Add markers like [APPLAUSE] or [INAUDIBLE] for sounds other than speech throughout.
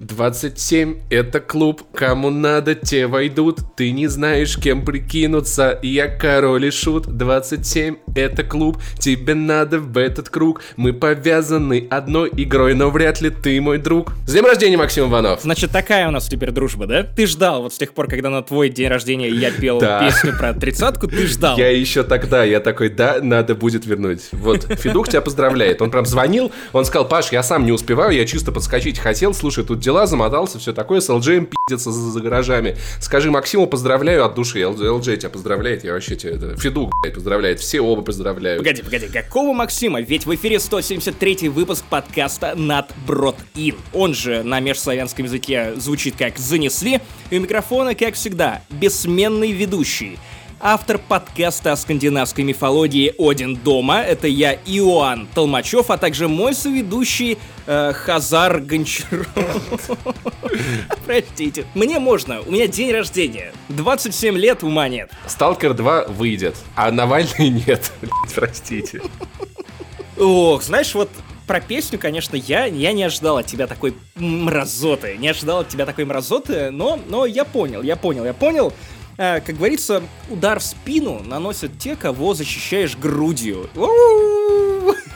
27 — это клуб, кому надо, те войдут. Ты не знаешь, кем прикинуться, я король и шут. 27 — это клуб, тебе надо в этот круг. Мы повязаны одной игрой, но вряд ли ты мой друг. С днем рождения, Максим Иванов! Значит, такая у нас теперь дружба, да? Ты ждал вот с тех пор, когда на твой день рождения я пел песню про тридцатку, ты ждал. Я еще тогда, я такой, да, надо будет вернуть. Вот, Федук тебя поздравляет. Он прям звонил, он сказал, Паш, я сам не успеваю, я чисто подскочить хотел, слушай, тут дела, замотался, все такое, с LG пиздится за, за гаражами. Скажи Максиму, поздравляю от души, LG, LG тебя поздравляет, я вообще тебя, это, Федук, блядь, поздравляет, все оба поздравляют. Погоди, погоди, какого Максима? Ведь в эфире 173 выпуск подкаста «Над Брод Ин». Он же на межславянском языке звучит как «занесли», и у микрофона, как всегда, бессменный ведущий. Автор подкаста о скандинавской мифологии «Один дома» — это я, Иоанн Толмачев, а также мой соведущий э, Хазар Гончаров. [LAUGHS] Простите, мне можно, у меня день рождения. 27 лет, ума нет. Сталкер 2 выйдет, а Навальный нет. [LAUGHS] Простите. Ох, знаешь, вот про песню, конечно, я, я не ожидал от тебя такой мразоты. Не ожидал от тебя такой мразоты, но, но я понял, я понял, я понял. А, как говорится, удар в спину наносят те, кого защищаешь грудью.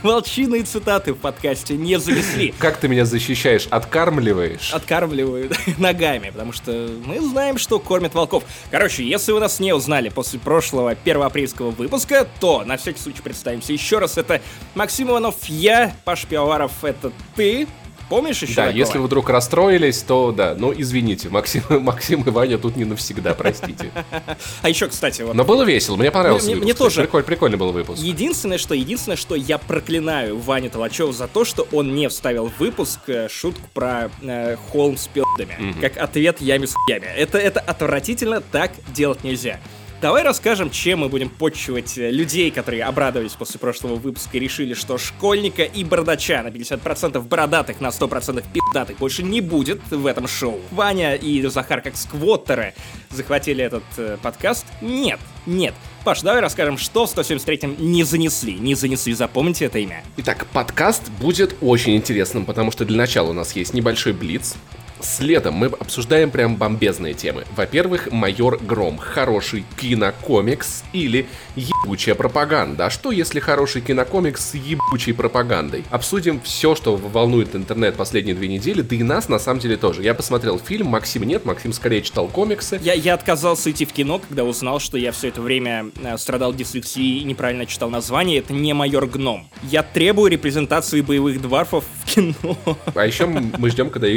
Волчиные цитаты в подкасте не завесли. Как ты меня защищаешь? Откармливаешь? Откармливаю [LAUGHS] ногами, потому что мы знаем, что кормят волков. Короче, если вы нас не узнали после прошлого первоапрельского выпуска, то на всякий случай представимся еще раз. Это Максим Иванов, я, Паш Пивоваров, это ты. Помнишь еще Да, такого? если вы вдруг расстроились, то да, ну извините, Максим, [LAUGHS] Максим и Ваня тут не навсегда, простите. [LAUGHS] А еще, кстати, вот Но было весело, мне понравился Мне- выпуск. мне кстати. тоже. Прикольный, прикольный был выпуск. Единственное, что, единственное, что я проклинаю Ваню Толачев за то, что он не вставил в выпуск э, шутку про э, холм с пи***дами, как ответ яме с хуями. Это, это отвратительно, так делать нельзя. Давай расскажем, чем мы будем почивать э, людей, которые обрадовались после прошлого выпуска и решили, что школьника и бородача на 50% бородатых, на 100% пи***датых больше не будет в этом шоу. Ваня и Захар, как сквоттеры, захватили этот э, подкаст. Нет, нет. Паш, давай расскажем, что в 173-м не занесли. Не занесли, запомните это имя. Итак, подкаст будет очень интересным, потому что для начала у нас есть небольшой блиц. Следом мы обсуждаем прям бомбезные темы. Во-первых, «Майор Гром» — хороший кинокомикс или ебучая пропаганда. А что, если хороший кинокомикс с ебучей пропагандой? Обсудим все, что волнует интернет последние две недели, да и нас на самом деле тоже. Я посмотрел фильм, Максим нет, Максим скорее читал комиксы. Я, я отказался идти в кино, когда узнал, что я все это время э, страдал дислексией и неправильно читал название. Это не майор Гном. Я требую репрезентации боевых дварфов в кино. А еще мы ждем, когда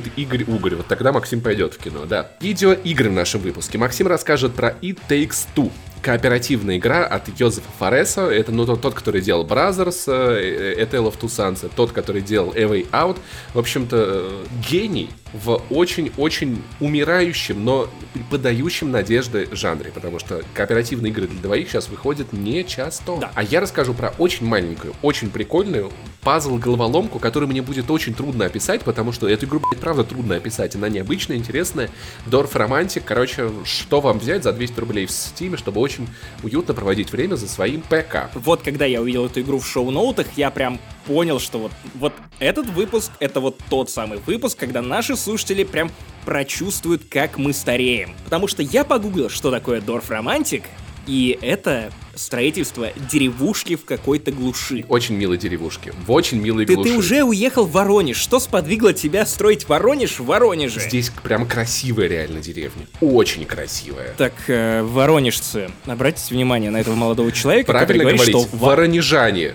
экранизирует Игорь Угорь. Вот тогда Максим пойдет в кино, да. Видеоигры в нашем выпуске. Максим расскажет про It Takes Two. Кооперативная игра от Йозефа Фореса. Это ну, тот, который делал Brothers, э, A Tale of Two тот, который делал A Way Out. В общем-то, э, гений в очень-очень умирающем, но подающем надежды жанре, потому что кооперативные игры для двоих сейчас выходят не часто. Да. А я расскажу про очень маленькую, очень прикольную пазл-головоломку, которую мне будет очень трудно описать, потому что эту игру, блядь, правда трудно описать. Она необычная, интересная. Дорф Романтик. Короче, что вам взять за 200 рублей в Steam, чтобы очень уютно проводить время за своим ПК? Вот когда я увидел эту игру в шоу-ноутах, я прям понял, что вот, вот этот выпуск, это вот тот самый выпуск, когда наши слушатели прям прочувствуют, как мы стареем. Потому что я погуглил, что такое Дорф Романтик, и это строительство деревушки в какой-то глуши. Очень милой деревушки. В очень милой Ты, глуши. ты уже уехал в Воронеж. Что сподвигло тебя строить Воронеж в Воронеже? Здесь прям красивая реально деревня. Очень красивая. Так, э, воронежцы, обратите внимание на этого молодого человека, который Правильно говорит, говорить, что воронежане.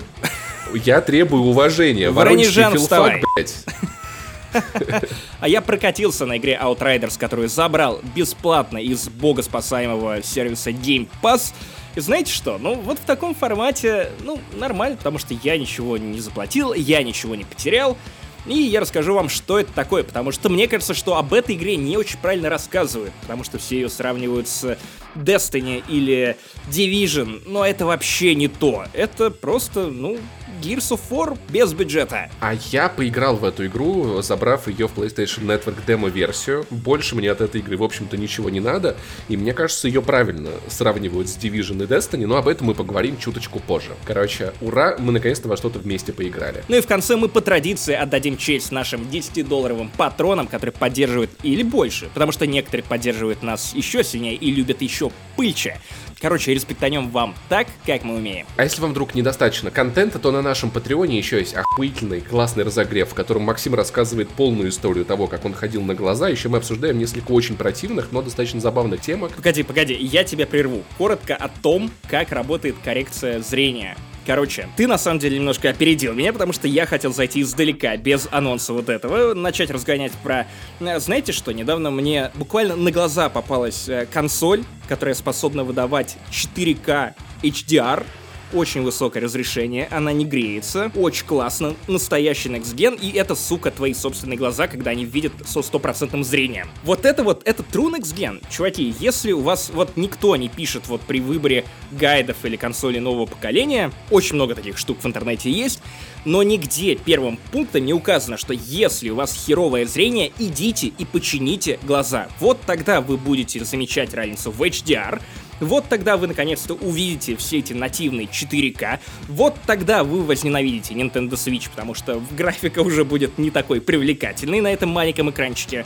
Я требую уважения. Воронежан, вставай. блядь. [LAUGHS] А я прокатился на игре Outriders, которую забрал бесплатно из богоспасаемого сервиса Game Pass. И знаете что? Ну, вот в таком формате, ну, нормально, потому что я ничего не заплатил, я ничего не потерял. И я расскажу вам, что это такое, потому что мне кажется, что об этой игре не очень правильно рассказывают, потому что все ее сравнивают с Destiny или Division, но это вообще не то. Это просто, ну, Gears of War без бюджета. А я поиграл в эту игру, забрав ее в PlayStation Network демо-версию. Больше мне от этой игры, в общем-то, ничего не надо. И мне кажется, ее правильно сравнивают с Division и Destiny, но об этом мы поговорим чуточку позже. Короче, ура, мы наконец-то во что-то вместе поиграли. Ну и в конце мы по традиции отдадим честь нашим 10-долларовым патронам, которые поддерживают или больше, потому что некоторые поддерживают нас еще сильнее и любят еще пыльче. Короче, респектанем вам так, как мы умеем. А если вам вдруг недостаточно контента, то на нашем Патреоне еще есть охуительный, классный разогрев, в котором Максим рассказывает полную историю того, как он ходил на глаза. Еще мы обсуждаем несколько очень противных, но достаточно забавных темок. Погоди, погоди, я тебя прерву. Коротко о том, как работает коррекция зрения. Короче, ты на самом деле немножко опередил меня, потому что я хотел зайти издалека, без анонса вот этого, начать разгонять про... Э, знаете что, недавно мне буквально на глаза попалась э, консоль, которая способна выдавать 4К HDR, очень высокое разрешение, она не греется, очень классно, настоящий Next Gen, и это, сука, твои собственные глаза, когда они видят со стопроцентным зрением. Вот это вот, это True Next Gen. Чуваки, если у вас вот никто не пишет вот при выборе гайдов или консоли нового поколения, очень много таких штук в интернете есть, но нигде первым пунктом не указано, что если у вас херовое зрение, идите и почините глаза. Вот тогда вы будете замечать разницу в HDR, вот тогда вы наконец-то увидите все эти нативные 4К. Вот тогда вы возненавидите Nintendo Switch, потому что графика уже будет не такой привлекательной на этом маленьком экранчике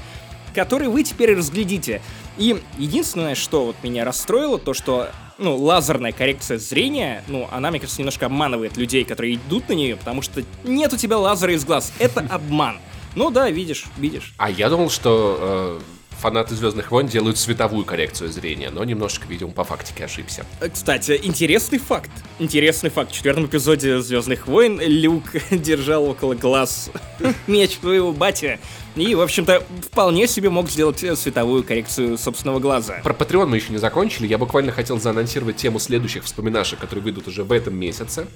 который вы теперь разглядите. И единственное, что вот меня расстроило, то что ну, лазерная коррекция зрения, ну, она, мне кажется, немножко обманывает людей, которые идут на нее, потому что нет у тебя лазера из глаз. Это обман. Ну да, видишь, видишь. А я думал, что э, фанаты Звездных войн делают световую коррекцию зрения, но немножечко, видимо, по фактике ошибся. Э, кстати, интересный факт. Интересный факт. В четвертом эпизоде Звездных войн Люк [LAUGHS] держал около глаз [LAUGHS] меч твоего батя. И, в общем-то, вполне себе мог сделать световую коррекцию собственного глаза. Про Patreon мы еще не закончили. Я буквально хотел заанонсировать тему следующих вспоминашек, которые выйдут уже в этом месяце.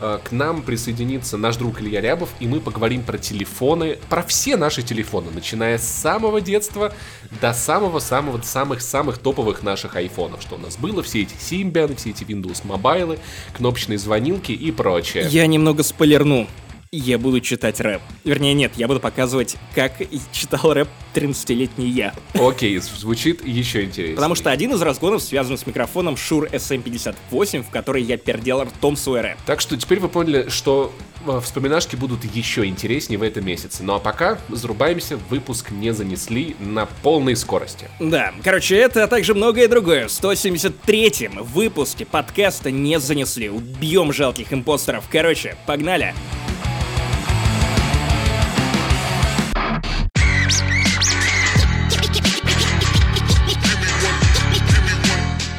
Э, к нам присоединится наш друг Илья Рябов, и мы поговорим про телефоны, про все наши телефоны, начиная с самого детства до самого-самого самых-самых топовых наших айфонов, что у нас было, все эти Symbian, все эти Windows мобайлы, кнопочные звонилки и прочее. Я немного спойлерну я буду читать рэп. Вернее, нет, я буду показывать, как читал рэп 13-летний я. Окей, звучит еще интереснее. Потому что один из разгонов связан с микрофоном Shure SM58, в который я пердел ртом свой рэп. Так что теперь вы поняли, что э, вспоминашки будут еще интереснее в этом месяце. Ну а пока зарубаемся, выпуск не занесли на полной скорости. Да, короче, это, а также многое другое. В 173-м выпуске подкаста не занесли. Убьем жалких импостеров. Короче, погнали! Погнали!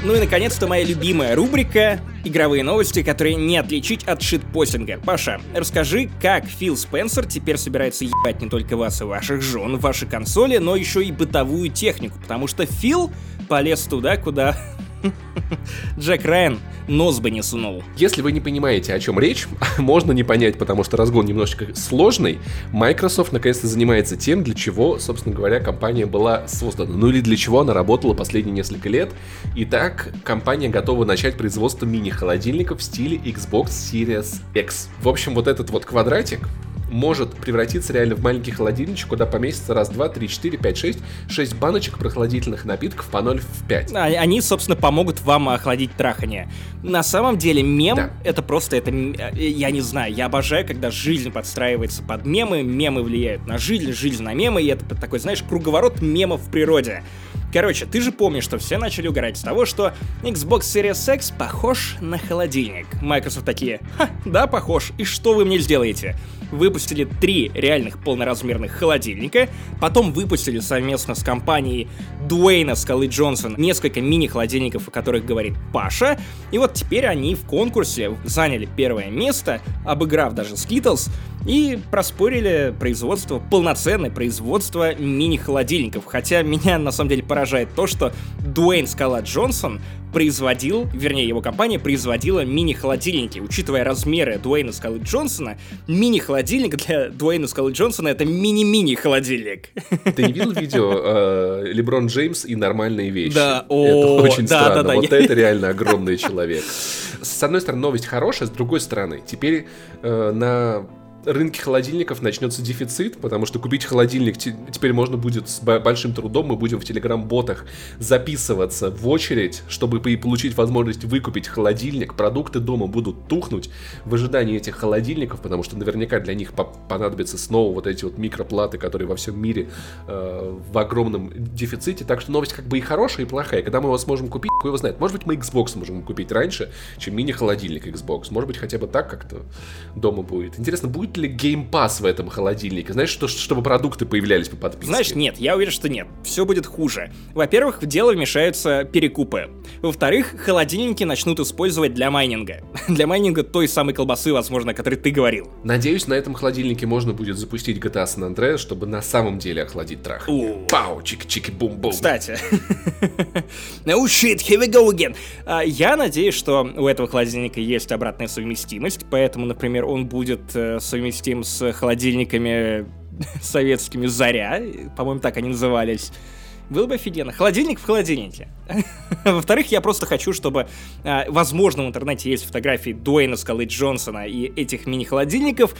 Ну и, наконец-то, моя любимая рубрика «Игровые новости, которые не отличить от шитпостинга». Паша, расскажи, как Фил Спенсер теперь собирается ебать не только вас и ваших жен, ваши консоли, но еще и бытовую технику, потому что Фил полез туда, куда [LAUGHS] Джек Райан нос бы не сунул. Если вы не понимаете, о чем речь, [LAUGHS] можно не понять, потому что разгон немножечко сложный. Microsoft наконец-то занимается тем, для чего, собственно говоря, компания была создана. Ну или для чего она работала последние несколько лет. Итак, компания готова начать производство мини-холодильников в стиле Xbox Series X. В общем, вот этот вот квадратик, может превратиться реально в маленький холодильничек, куда поместится раз, два, три, четыре, пять, шесть, шесть баночек прохладительных напитков по 0 в 5. А, они, собственно, помогут вам охладить трахание. На самом деле, мем да. это просто, это, э, я не знаю, я обожаю, когда жизнь подстраивается под мемы, мемы влияют на жизнь, жизнь на мемы, и это такой, знаешь, круговорот мемов в природе. Короче, ты же помнишь, что все начали угорать с того, что Xbox Series X похож на холодильник. Microsoft такие, ха, да, похож, и что вы мне сделаете? Выпустили три реальных полноразмерных холодильника, потом выпустили совместно с компанией Дуэйна Скалы Джонсон несколько мини-холодильников, о которых говорит Паша, и вот теперь они в конкурсе заняли первое место, обыграв даже Skittles, и проспорили производство, полноценное производство мини-холодильников. Хотя меня на самом деле поражает то, что Дуэйн Скала Джонсон производил, вернее, его компания производила мини-холодильники. Учитывая размеры Дуэйна Скалы Джонсона, мини-холодильник для Дуэйна Скалы Джонсона это мини-мини-холодильник. Ты не видел видео э, Леброн Джеймс и нормальные вещи? Да, о, Это очень да, странно. да, да, вот я- это реально огромный человек. С одной стороны, новость хорошая, с другой стороны, теперь э, на рынке холодильников начнется дефицит, потому что купить холодильник те- теперь можно будет с бо- большим трудом. Мы будем в телеграм-ботах записываться в очередь, чтобы по- получить возможность выкупить холодильник. Продукты дома будут тухнуть в ожидании этих холодильников, потому что наверняка для них по- понадобятся снова вот эти вот микроплаты, которые во всем мире э, в огромном дефиците. Так что новость как бы и хорошая, и плохая. Когда мы его сможем купить, кто его знает. Может быть, мы Xbox можем купить раньше, чем мини-холодильник Xbox. Может быть, хотя бы так как-то дома будет. Интересно, будет ли Game Pass в этом холодильнике? Знаешь, что, чтобы продукты появлялись по подписке? Знаешь, нет, я уверен, что нет. Все будет хуже. Во-первых, в дело вмешаются перекупы. Во-вторых, холодильники начнут использовать для майнинга. [LAUGHS] Для майнинга той самой колбасы, возможно, о которой ты говорил. Надеюсь, на этом холодильнике можно будет запустить GTA San Andreas, чтобы на самом деле охладить трах. У. Пау, чики-чики-бум-бум. Кстати. [LAUGHS] Oh shit, here we go again. А, Я надеюсь, что у этого холодильника есть обратная совместимость, поэтому, например, он будет э, совместим с холодильниками советскими «Заря», по-моему, так они назывались. Было бы офигенно. Холодильник в холодильнике. [LAUGHS] Во-вторых, я просто хочу, чтобы, а, возможно, в интернете есть фотографии Дуэйна Скалы Джонсона и этих мини-холодильников,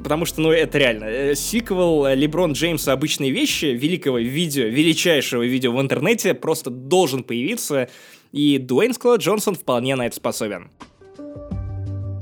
потому что, ну, это реально. Э, Сиквел Леброн Джеймса «Обычные вещи», великого видео, величайшего видео в интернете, просто должен появиться, и Дуэйн Скала Джонсон вполне на это способен.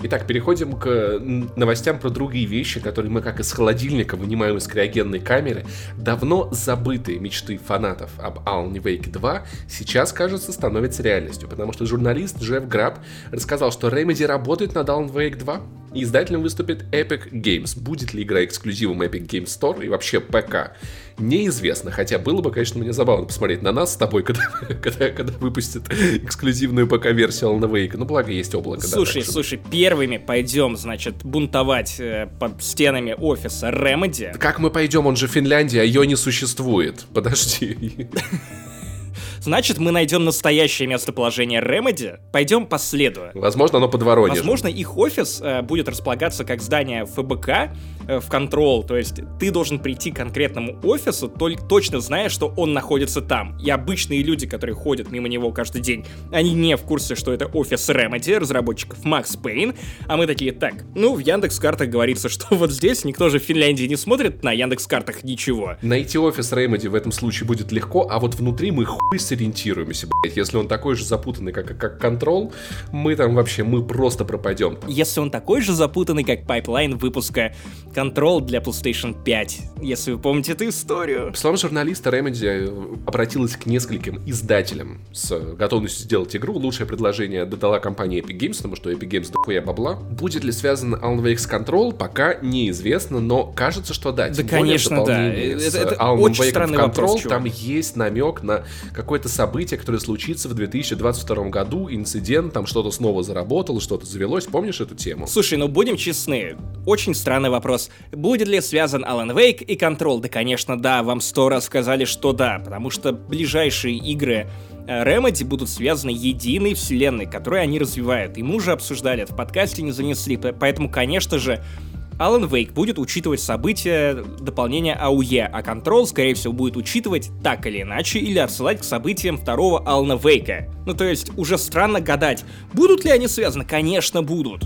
Итак, переходим к новостям про другие вещи, которые мы как из холодильника вынимаем из криогенной камеры. Давно забытые мечты фанатов об Alan Wake 2 сейчас, кажется, становятся реальностью, потому что журналист Джефф Граб рассказал, что Remedy работает над Alan Wake 2, и издателем выступит Epic Games. Будет ли игра эксклюзивом Epic Games Store и вообще ПК? Неизвестно, хотя было бы, конечно, мне забавно посмотреть на нас с тобой, [LAUGHS] когда, когда, когда выпустят эксклюзивную ПК-версию Alan Wake. Ну, благо есть облако. да, Слушай, что- слушай, первыми пойдем, значит, бунтовать э, под стенами офиса Remedy. Как мы пойдем, он же Финляндия, а ее не существует. Подожди. [LAUGHS] Значит, мы найдем настоящее местоположение Remedy, пойдем по следу. Возможно, оно под Воронежем. Возможно, их офис э, будет располагаться как здание ФБК в контрол, то есть ты должен прийти к конкретному офису, только точно зная, что он находится там. И обычные люди, которые ходят мимо него каждый день, они не в курсе, что это офис Remedy, разработчиков Max Payne, а мы такие, так, ну, в Яндекс картах говорится, что вот здесь никто же в Финляндии не смотрит на Яндекс картах ничего. Найти офис Remedy в этом случае будет легко, а вот внутри мы хуй сориентируемся, блядь. Если он такой же запутанный, как, как Control, мы там вообще, мы просто пропадем. Если он такой же запутанный, как пайплайн выпуска Control для PlayStation 5, если вы помните эту историю. По словам журналиста, Remedy обратилась к нескольким издателям с готовностью сделать игру. Лучшее предложение додала компания Epic Games, потому что Epic Games дохуя бабла. Будет ли связан Alan Wake с Control, пока неизвестно, но кажется, что да. В конечно, да. Это- это Alan очень Wake странный Control вопрос, чувак. там есть намек на какое-то событие, которое случится в 2022 году, инцидент, там что-то снова заработало, что-то завелось. Помнишь эту тему? Слушай, ну будем честны, очень странный вопрос. Будет ли связан Alan Wake и Control? Да, конечно, да, вам сто раз сказали, что да, потому что ближайшие игры э, Remedy будут связаны единой вселенной, которую они развивают. И мы уже обсуждали это в подкасте, не занесли, поэтому, конечно же, Alan Wake будет учитывать события дополнения AUE, а Control, скорее всего, будет учитывать так или иначе или отсылать к событиям второго Алана Вейка. Ну то есть, уже странно гадать, будут ли они связаны? Конечно, будут.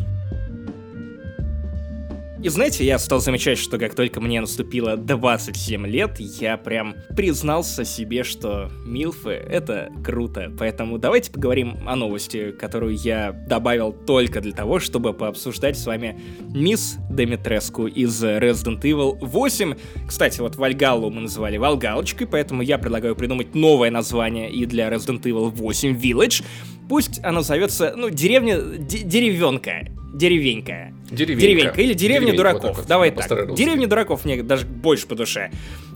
И знаете, я стал замечать, что как только мне наступило 27 лет, я прям признался себе, что милфы — это круто. Поэтому давайте поговорим о новости, которую я добавил только для того, чтобы пообсуждать с вами мисс Демитреску из Resident Evil 8. Кстати, вот Вальгаллу мы называли Валгалочкой, поэтому я предлагаю придумать новое название и для Resident Evil 8 Village. Пусть она зовется, ну, деревня, де- деревенка, деревенька. Деревенька. Деревенька или деревня дураков. вот так вот, Давай так. Деревня дураков мне даже больше по душе.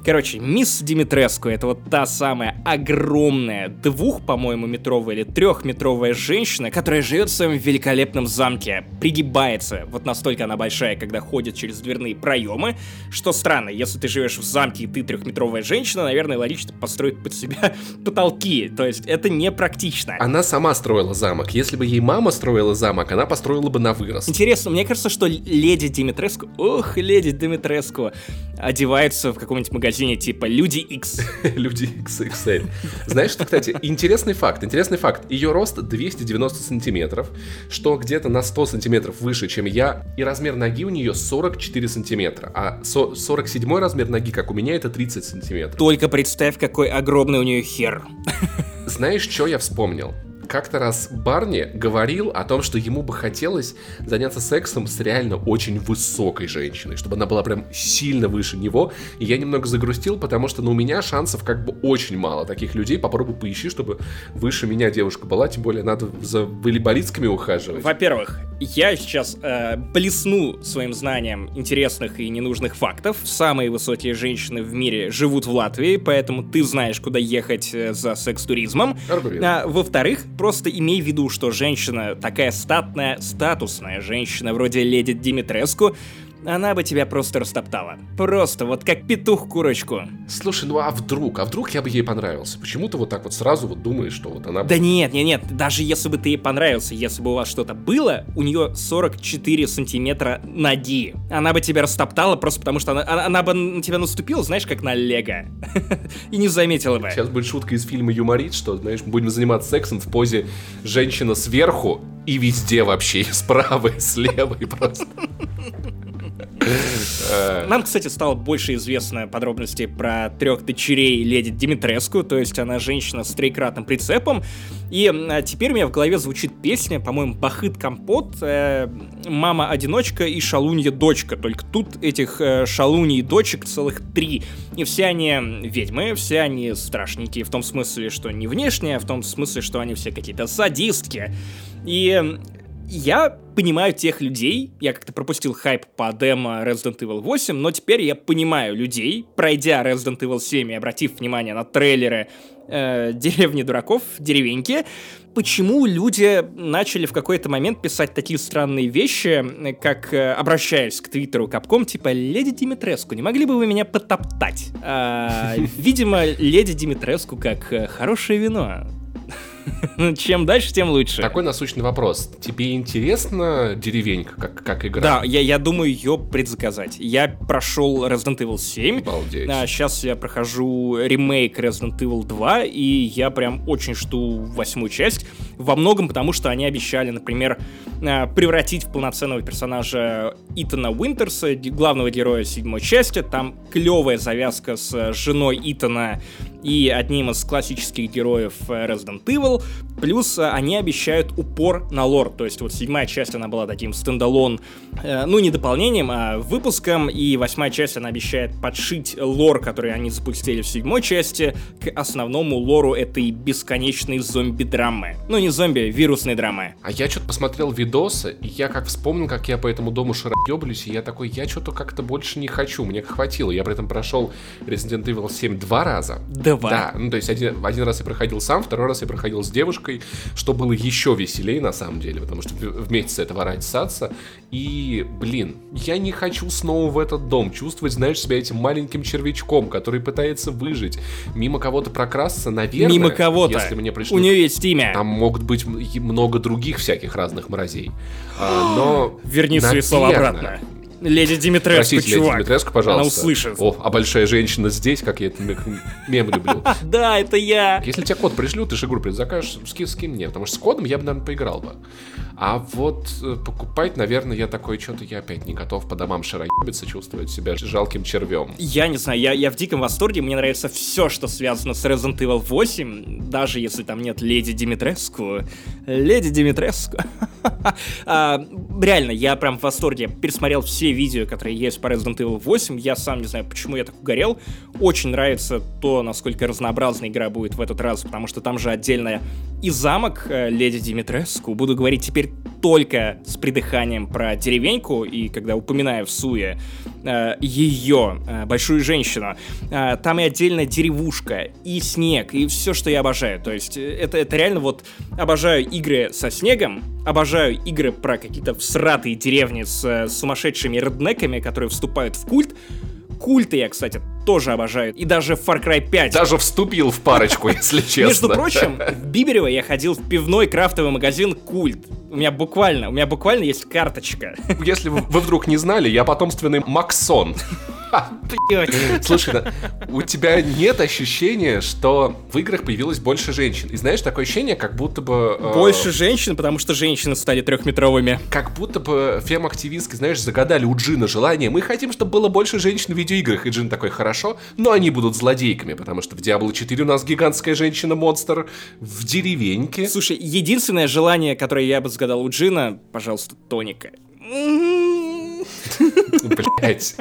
Короче, мисс Димитреску это вот та самая огромная, двух, по-моему, метровая или трехметровая женщина, которая живет в своем великолепном замке, пригибается. Вот настолько она большая, когда ходит через дверные проемы. Что странно, если ты живешь в замке и ты трехметровая женщина, наверное, логично построить под себя [LAUGHS] потолки. То есть это непрактично. Она сама строила замок. Если бы ей мама строила замок, она построила бы на вырост. Интересно, мне кажется, что леди Димитреску, ох, леди Димитреску, одевается в каком-нибудь магазине типа Люди X. [LAUGHS] Люди XXL. Знаешь, что, кстати, интересный факт, интересный факт. Ее рост 290 сантиметров, что где-то на 100 сантиметров выше, чем я, и размер ноги у нее 44 сантиметра, а со- 47 размер ноги, как у меня, это 30 сантиметров. Только представь, какой огромный у нее хер. Знаешь, что я вспомнил? Как-то раз Барни говорил о том, что ему бы хотелось заняться сексом с реально очень высокой женщиной, чтобы она была прям сильно выше него. И я немного загрустил, потому что ну, у меня шансов как бы очень мало таких людей. Попробуй поищи, чтобы выше меня девушка была, тем более надо за волейболистками ухаживать. Во-первых, я сейчас э, блесну своим знанием интересных и ненужных фактов. Самые высокие женщины в мире живут в Латвии, поэтому ты знаешь, куда ехать э, за секс-туризмом. А, во-вторых, просто имей в виду, что женщина такая статная, статусная женщина, вроде леди Димитреску, она бы тебя просто растоптала. Просто, вот как петух курочку. Слушай, ну а вдруг? А вдруг я бы ей понравился? Почему ты вот так вот сразу вот думаешь, что вот она... Да нет, нет, нет, даже если бы ты ей понравился, если бы у вас что-то было, у нее 44 сантиметра ноги. Она бы тебя растоптала просто потому, что она, она, она бы на тебя наступила, знаешь, как на лего. [LAUGHS] И не заметила бы. Сейчас будет шутка из фильма «Юморит», что, знаешь, будем заниматься сексом в позе женщина сверху и везде вообще, [LAUGHS] и справа, и слева, и просто... Нам, кстати, стало больше известно подробностей про трех дочерей леди Димитреску, то есть она женщина с трикратным прицепом. И а, теперь у меня в голове звучит песня, по-моему, Бахыт Компот, э, Мама-одиночка и Шалунья-дочка. Только тут этих э, шалуней дочек целых три. И все они ведьмы, все они страшненькие, в том смысле, что не внешне, а в том смысле, что они все какие-то садистки. И я понимаю тех людей, я как-то пропустил хайп по демо Resident Evil 8, но теперь я понимаю людей, пройдя Resident Evil 7 и обратив внимание на трейлеры э, деревни дураков, деревеньки, почему люди начали в какой-то момент писать такие странные вещи, э, как э, обращаясь к твиттеру Капком, типа «Леди Димитреску, не могли бы вы меня потоптать?» А, Видимо, Леди Димитреску как э, хорошее вино. Чем дальше, тем лучше. Такой насущный вопрос. Тебе интересна деревенька как, как игра? Да, я, я думаю ее предзаказать. Я прошел Resident Evil 7. Обалдеть. А, сейчас я прохожу ремейк Resident Evil 2, и я прям очень жду восьмую часть. Во многом потому, что они обещали, например, а, превратить в полноценного персонажа Итана Уинтерса, главного героя седьмой части. Там клевая завязка с женой Итана и одним из классических героев э, Resident Evil. Плюс э, они обещают упор на лор. То есть вот седьмая часть, она была таким стендалон, э, ну не дополнением, а выпуском. И восьмая часть, она обещает подшить лор, который они запустили в седьмой части, к основному лору этой бесконечной зомби-драмы. Ну не зомби, вирусной драмы. А я что-то посмотрел видосы, и я как вспомнил, как я по этому дому шароеблюсь, и я такой, я что-то как-то больше не хочу, мне хватило. Я при этом прошел Resident Evil 7 два раза. Два. Да, ну то есть один, один раз я проходил сам, второй раз я проходил с девушкой, что было еще веселее на самом деле, потому что вместе с этого ради саться. И, блин, я не хочу снова в этот дом чувствовать, знаешь, себя этим маленьким червячком, который пытается выжить. Мимо кого-то прокрасться, наверное. Мимо кого-то. Если мне пришли У нее есть имя. там могут быть много других всяких разных мразей. А, но... Верни свои слова наверное, обратно. Леди Димитреску, Простите, леди чувак. Димитреску, пожалуйста. Она услышит. О, а большая женщина здесь, как я этот мем- люблю. [LAUGHS] Да, это я. Если тебе код пришлют, ты же игру предзакажешь, ски, скинь мне, потому что с кодом я бы, наверное, поиграл бы. А вот э, покупать, наверное, я такой, что-то я опять не готов по домам шароебиться, чувствовать себя жалким червем. Я не знаю, я, я в диком восторге, мне нравится все, что связано с Resident Evil 8, даже если там нет Леди Димитреску. Леди Димитреску. [LAUGHS] А, Реально, я прям в восторге. Пересмотрел все видео, которые есть по Resident Evil 8, я сам не знаю, почему я так угорел. Очень нравится то, насколько разнообразная игра будет в этот раз, потому что там же отдельная и замок э, леди Димитреску. Буду говорить теперь только с придыханием про деревеньку, и когда упоминаю в суе э, ее, э, большую женщину, э, там и отдельная деревушка, и снег, и все, что я обожаю. То есть э, это, это реально вот обожаю игры со снегом, обожаю игры про какие-то всратые деревни с э, сумасшедшими реднеками, которые вступают в культ, Культы я, кстати, тоже обожаю. И даже Far Cry 5. Даже вступил в парочку, если [LAUGHS] честно. Между прочим, в Биберево я ходил в пивной крафтовый магазин Культ. У меня буквально, у меня буквально есть карточка. Если вы вдруг не знали, я потомственный Максон. [LAUGHS] Слушай, у тебя нет ощущения, что в играх появилось больше женщин. И знаешь, такое ощущение, как будто бы... Э, больше женщин, потому что женщины стали трехметровыми. Как будто бы фем-активистки, знаешь, загадали у Джина желание. Мы хотим, чтобы было больше женщин в видеоиграх. И Джин такой, хорошо, но они будут злодейками, потому что в Diablo 4 у нас гигантская женщина-монстр в деревеньке. Слушай, единственное желание, которое я бы загадал у Джина, пожалуйста, тоника. Блять.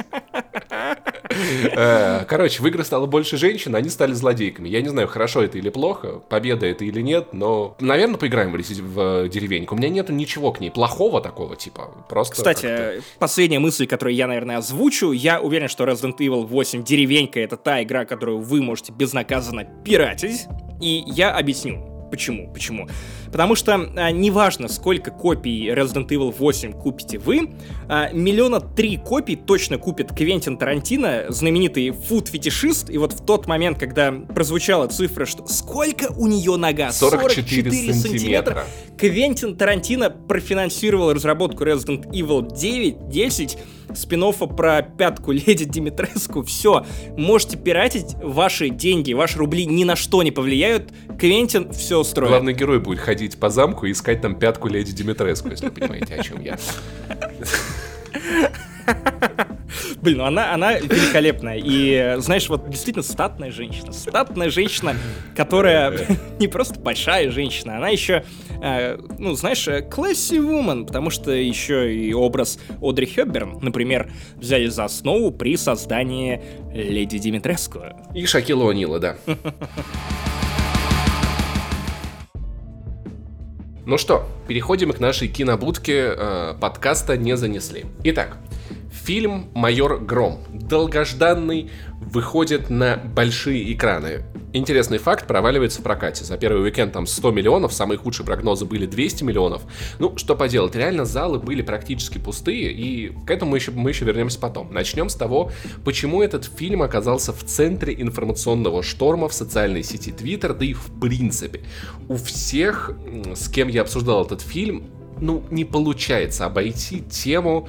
Э, короче, в игры стало больше женщин, они стали злодейками. Я не знаю, хорошо это или плохо, победа это или нет, но, наверное, поиграем в, в деревеньку. У меня нету ничего к ней плохого такого, типа, просто... Кстати, последняя мысль, которую я, наверное, озвучу. Я уверен, что Resident Evil 8 деревенька — это та игра, которую вы можете безнаказанно пиратить. И я объясню. Почему? Почему? Потому что а, неважно, сколько копий Resident Evil 8 купите вы, а, миллиона три копий точно купит Квентин Тарантино, знаменитый фуд-фетишист, и вот в тот момент, когда прозвучала цифра, что сколько у нее нога? 44, 44 сантиметра. сантиметра. Квентин Тарантино профинансировал разработку Resident Evil 9, 10, спин про пятку [LAUGHS] леди Димитреску. Все, можете пиратить, ваши деньги, ваши рубли ни на что не повлияют. Квентин все устроит. Главный герой будет ходить по замку и искать там пятку леди Димитреску, если вы понимаете, о чем я. Блин, ну она, она великолепная. И, знаешь, вот действительно статная женщина. Статная женщина, которая [LAUGHS] не просто большая женщина, она еще, э, ну, знаешь, classy woman, потому что еще и образ Одри Хёбберн, например, взяли за основу при создании Леди Димитреску. И Шакила О'Нила, да. [LAUGHS] Ну что, переходим к нашей кинобудке э, подкаста «Не занесли». Итак, Фильм «Майор Гром» долгожданный выходит на большие экраны. Интересный факт, проваливается в прокате. За первый уикенд там 100 миллионов, самые худшие прогнозы были 200 миллионов. Ну, что поделать, реально залы были практически пустые, и к этому мы еще, мы еще вернемся потом. Начнем с того, почему этот фильм оказался в центре информационного шторма в социальной сети Twitter, да и в принципе. У всех, с кем я обсуждал этот фильм, ну, не получается обойти тему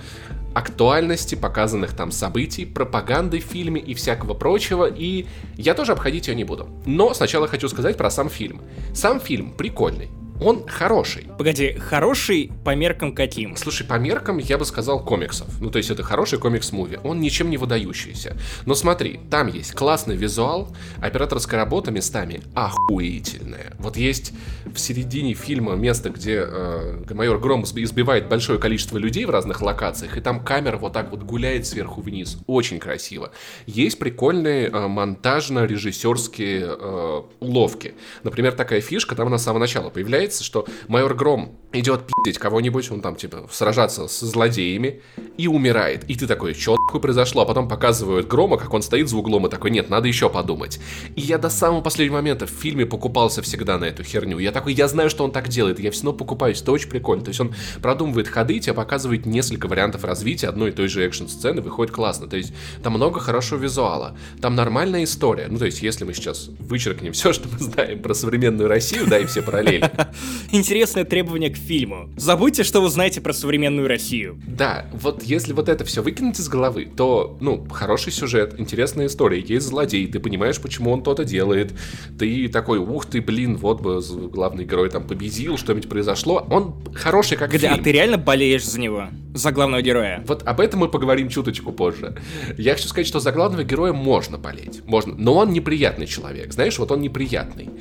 актуальности показанных там событий, пропаганды в фильме и всякого прочего, и я тоже обходить ее не буду. Но сначала хочу сказать про сам фильм. Сам фильм прикольный он хороший. Погоди, хороший по меркам каким? Слушай, по меркам я бы сказал комиксов. Ну, то есть это хороший комикс-муви. Он ничем не выдающийся. Но смотри, там есть классный визуал, операторская работа местами охуительная. Вот есть в середине фильма место, где э, майор Гром избивает большое количество людей в разных локациях, и там камера вот так вот гуляет сверху вниз. Очень красиво. Есть прикольные э, монтажно-режиссерские э, уловки. Например, такая фишка там на самого начала появляется что майор Гром идет пиздить кого-нибудь, он там, типа, сражаться с злодеями и умирает. И ты такой, что такое произошло? А потом показывают Грома, как он стоит за углом и такой, нет, надо еще подумать. И я до самого последнего момента в фильме покупался всегда на эту херню. Я такой, я знаю, что он так делает, я все равно покупаюсь, это очень прикольно. То есть он продумывает ходы, тебе показывает несколько вариантов развития одной и той же экшн-сцены, выходит классно. То есть там много хорошего визуала, там нормальная история. Ну, то есть если мы сейчас вычеркнем все, что мы знаем про современную Россию, да, и все параллели, [LAUGHS] Интересное требование к фильму. Забудьте, что вы знаете про современную Россию. Да, вот если вот это все выкинуть из головы, то, ну, хороший сюжет, интересная история, есть злодей, ты понимаешь, почему он то-то делает, ты такой, ух ты, блин, вот бы главный герой там победил, что-нибудь произошло. Он хороший как Где, фильм. А ты реально болеешь за него? За главного героя? Вот об этом мы поговорим чуточку позже. Я хочу сказать, что за главного героя можно болеть, можно, но он неприятный человек, знаешь, вот он неприятный.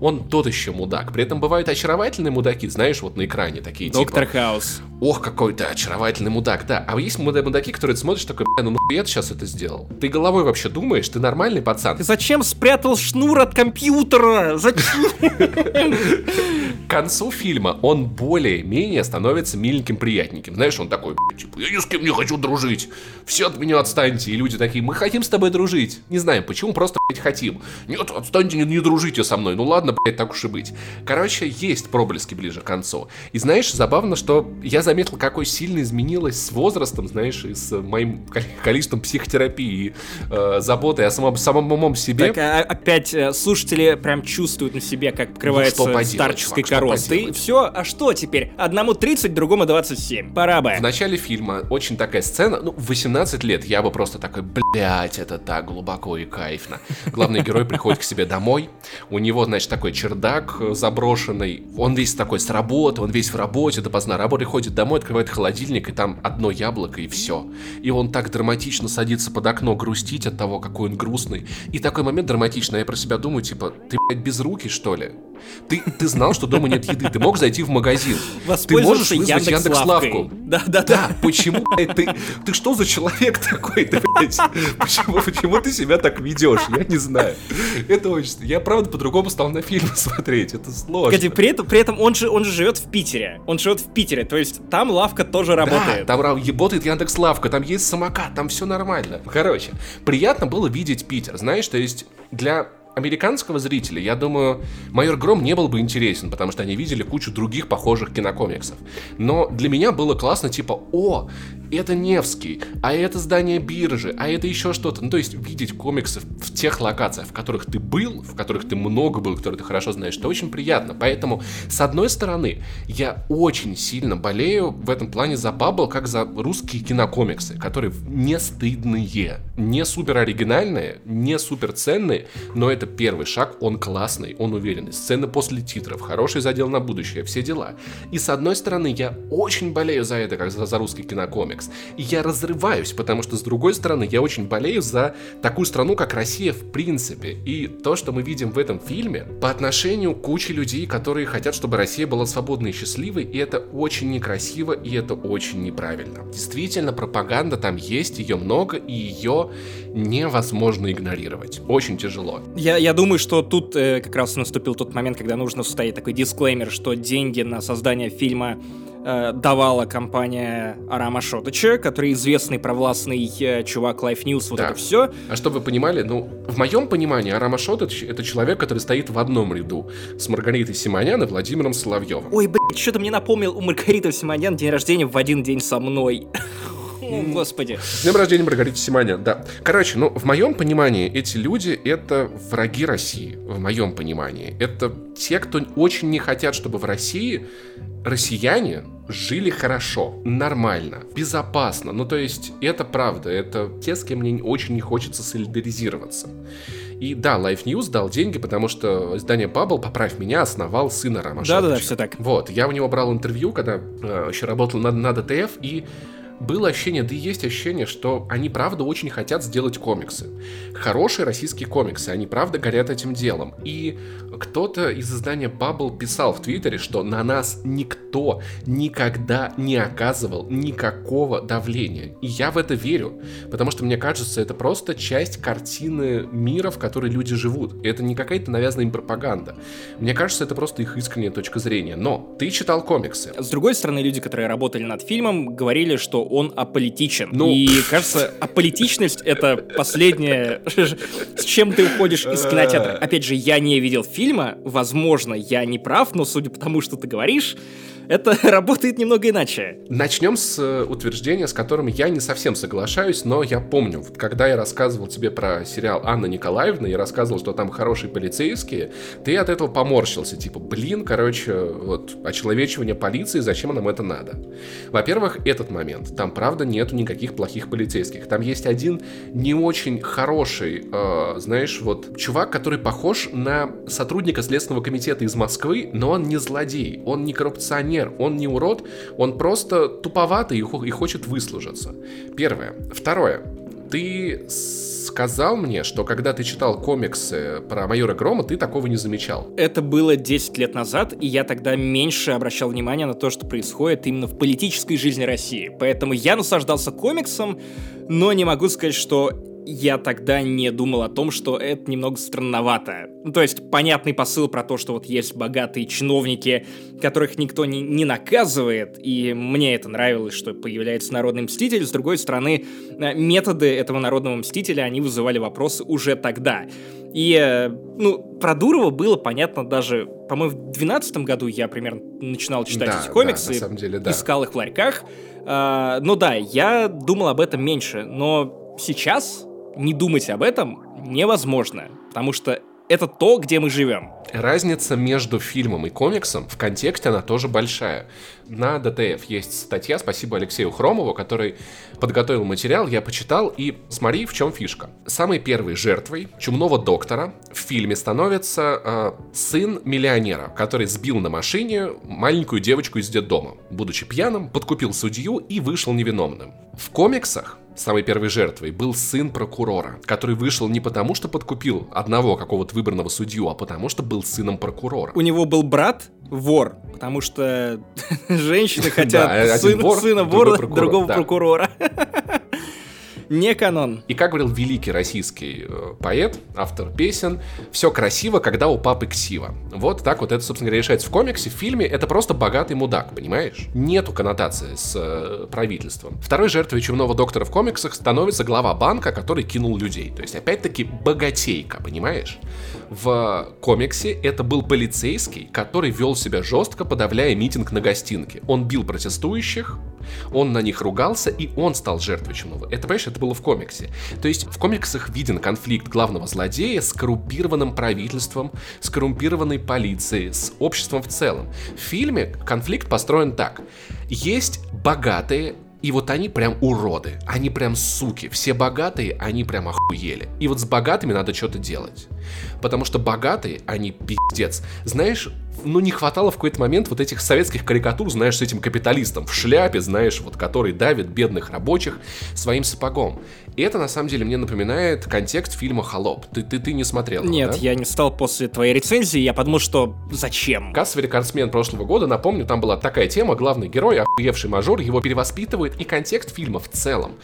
Он тот еще мудак. При этом бывают очаровательные мудаки, знаешь, вот на экране такие Доктор типа... Хаус. Ох, какой ты очаровательный мудак, да. А есть мудаки, которые ты смотришь такой, ну нахуй я сейчас это сделал? Ты головой вообще думаешь? Ты нормальный пацан? Ты зачем спрятал шнур от компьютера? Зачем? К концу фильма он более-менее становится миленьким, приятненьким. Знаешь, он такой, типа, я ни с кем не хочу дружить. Все от меня отстаньте. И люди такие, мы хотим с тобой дружить. Не знаем, почему, просто, хотим. Нет, отстаньте, не, не дружите со мной. Ну ладно, блядь, так уж и быть. Короче, есть проблески ближе к концу. И знаешь, забавно, что я заметил, какой сильно изменилось с возрастом, знаешь, и с моим количеством психотерапии, э, заботы о самом, самом умом себе. Так, а, опять э, слушатели прям чувствуют на себе, как покрывается ну, старческой коростой. Все, а что теперь? Одному 30, другому 27. Пора бы. В начале фильма очень такая сцена, ну, 18 лет, я бы просто такой, блядь, это так глубоко и кайфно. Главный герой приходит к себе домой, у него, значит, такой чердак э, заброшенный, он весь такой с работы, он весь в работе, допоздна работы, ходит домой, открывает холодильник, и там одно яблоко, и все. И он так драматично садится под окно грустить от того, какой он грустный. И такой момент драматичный, я про себя думаю, типа, ты, блядь, без руки, что ли? Ты, ты знал, что дома нет еды, ты мог зайти в магазин. Ты можешь вызвать Яндекс Лавку. Да, да, да. Почему, блядь, ты, ты что за человек такой, ты, блядь? Почему, почему ты себя так ведешь? Я не знаю. Это очень... Я, правда, по-другому стал на фильмы [LAUGHS] смотреть. Это сложно. Кстати, при этом, при этом он же, он же живет в Питере. Он живет в Питере, то есть там лавка тоже работает. Да, там работает Яндекс Лавка, там есть самокат, там все нормально. Короче, приятно было видеть Питер, знаешь, то есть для американского зрителя, я думаю, Майор Гром не был бы интересен, потому что они видели кучу других похожих кинокомиксов. Но для меня было классно, типа, о, это Невский, а это здание биржи, а это еще что-то. Ну, то есть видеть комиксы в тех локациях, в которых ты был, в которых ты много был, которые ты хорошо знаешь, это очень приятно. Поэтому, с одной стороны, я очень сильно болею в этом плане за Баббл, как за русские кинокомиксы, которые не стыдные, не супер оригинальные, не супер ценные, но это первый шаг, он классный, он уверенный. Сцены после титров, хороший задел на будущее, все дела. И с одной стороны, я очень болею за это, как за, за русский кинокомикс. И я разрываюсь, потому что с другой стороны, я очень болею за такую страну, как Россия в принципе. И то, что мы видим в этом фильме, по отношению к куче людей, которые хотят, чтобы Россия была свободной и счастливой, и это очень некрасиво, и это очень неправильно. Действительно, пропаганда там есть, ее много, и ее невозможно игнорировать. Очень тяжело. Я, я думаю, что тут э, как раз наступил тот момент, когда нужно вставить такой дисклеймер, что деньги на создание фильма э, давала компания Арама Шотача, который известный провластный э, чувак Life News, вот да. это все. А чтобы вы понимали, ну, в моем понимании Арама Шотач это человек, который стоит в одном ряду с Маргаритой Симонян и Владимиром Соловьевым. Ой, блядь, что-то мне напомнил у Маргариты Симонян день рождения в один день со мной. [LAUGHS] Господи. С днем рождения Маргариты Симонян, да. Короче, ну, в моем понимании, эти люди — это враги России, в моем понимании. Это те, кто очень не хотят, чтобы в России россияне жили хорошо, нормально, безопасно. Ну, то есть, это правда, это те, с кем мне очень не хочется солидаризироваться. И да, Life News дал деньги, потому что издание Bubble, поправь меня, основал сына Рома Да-да-да, все так. Вот, я у него брал интервью, когда э, еще работал на, на ДТФ, и было ощущение, да и есть ощущение, что они правда очень хотят сделать комиксы. Хорошие российские комиксы, они правда горят этим делом. И кто-то из издания Bubble писал в Твиттере, что на нас никто никогда не оказывал никакого давления. И я в это верю, потому что мне кажется, это просто часть картины мира, в которой люди живут. Это не какая-то навязанная им пропаганда. Мне кажется, это просто их искренняя точка зрения. Но ты читал комиксы. С другой стороны, люди, которые работали над фильмом, говорили, что он аполитичен. Ну... И кажется, аполитичность это последнее, с чем ты уходишь из кинотеатра. Опять же, я не видел фильма, возможно, я не прав, но судя по тому, что ты говоришь, это [LAUGHS] работает немного иначе. Начнем с э, утверждения, с которым я не совсем соглашаюсь, но я помню, когда я рассказывал тебе про сериал Анна Николаевна, и рассказывал, что там хорошие полицейские, ты от этого поморщился, типа, блин, короче, вот, очеловечивание полиции, зачем нам это надо? Во-первых, этот момент, там, правда, нету никаких плохих полицейских, там есть один не очень хороший, э, знаешь, вот, чувак, который похож на сотрудника Следственного комитета из Москвы, но он не злодей, он не коррупционер, он не урод, он просто туповатый и хочет выслужиться. Первое. Второе ты сказал мне, что когда ты читал комиксы про майора Грома, ты такого не замечал. Это было 10 лет назад, и я тогда меньше обращал внимание на то, что происходит именно в политической жизни России. Поэтому я наслаждался комиксом, но не могу сказать, что я тогда не думал о том, что это немного странновато. Ну, то есть понятный посыл про то, что вот есть богатые чиновники, которых никто не, не наказывает, и мне это нравилось, что появляется народный мститель. С другой стороны, э, методы этого народного мстителя, они вызывали вопросы уже тогда. И, э, ну, про Дурова было понятно даже, по-моему, в 2012 году я примерно начинал читать да, эти комиксы, да, на самом деле, да. искал их в ларьках. А, ну да, я думал об этом меньше, но сейчас не думать об этом невозможно, потому что это то, где мы живем. Разница между фильмом и комиксом в контексте она тоже большая. На ДТФ есть статья, спасибо Алексею Хромову, который подготовил материал, я почитал, и смотри, в чем фишка. Самой первой жертвой чумного доктора в фильме становится э, сын миллионера, который сбил на машине маленькую девочку из детдома. Будучи пьяным, подкупил судью и вышел невиновным. В комиксах самой первой жертвой был сын прокурора, который вышел не потому, что подкупил одного какого-то выбранного судью, а потому, что был сыном прокурора. У него был брат вор, потому что [LAUGHS] женщины [LAUGHS] хотят сына вора, другого прокурора. [LAUGHS] Не канон. И как говорил великий российский э, поэт, автор песен, все красиво, когда у папы ксива. Вот так вот это, собственно говоря, решается в комиксе. В фильме это просто богатый мудак, понимаешь? Нету коннотации с э, правительством. Второй жертвой чумного доктора в комиксах становится глава банка, который кинул людей. То есть, опять-таки, богатейка, понимаешь? В комиксе это был полицейский, который вел себя жестко, подавляя митинг на гостинке. Он бил протестующих, он на них ругался, и он стал жертвой чумного. Это, понимаешь, это было в комиксе. То есть в комиксах виден конфликт главного злодея с коррумпированным правительством, с коррумпированной полицией, с обществом в целом. В фильме конфликт построен так. Есть богатые, и вот они прям уроды, они прям суки. Все богатые, они прям охуели. И вот с богатыми надо что-то делать. Потому что богатые, они пиздец. Знаешь, ну, не хватало в какой-то момент вот этих советских карикатур, знаешь, с этим капиталистом в шляпе, знаешь, вот который давит бедных рабочих своим сапогом. И это, на самом деле, мне напоминает контекст фильма «Холоп». Ты, ты, ты не смотрел Нет, да? я не стал после твоей рецензии, я подумал, что зачем? Кассовый рекордсмен прошлого года, напомню, там была такая тема, главный герой, охуевший мажор, его перевоспитывает, и контекст фильма в целом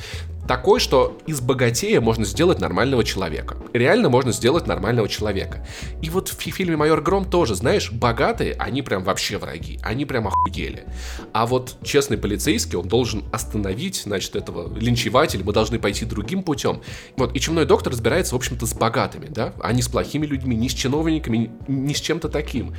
такой, что из богатея можно сделать нормального человека. Реально можно сделать нормального человека. И вот в фильме «Майор Гром» тоже, знаешь, богатые, они прям вообще враги. Они прям охуели. А вот честный полицейский, он должен остановить, значит, этого линчевателя, мы должны пойти другим путем. Вот, и чумной доктор разбирается, в общем-то, с богатыми, да, а не с плохими людьми, не с чиновниками, не с чем-то таким.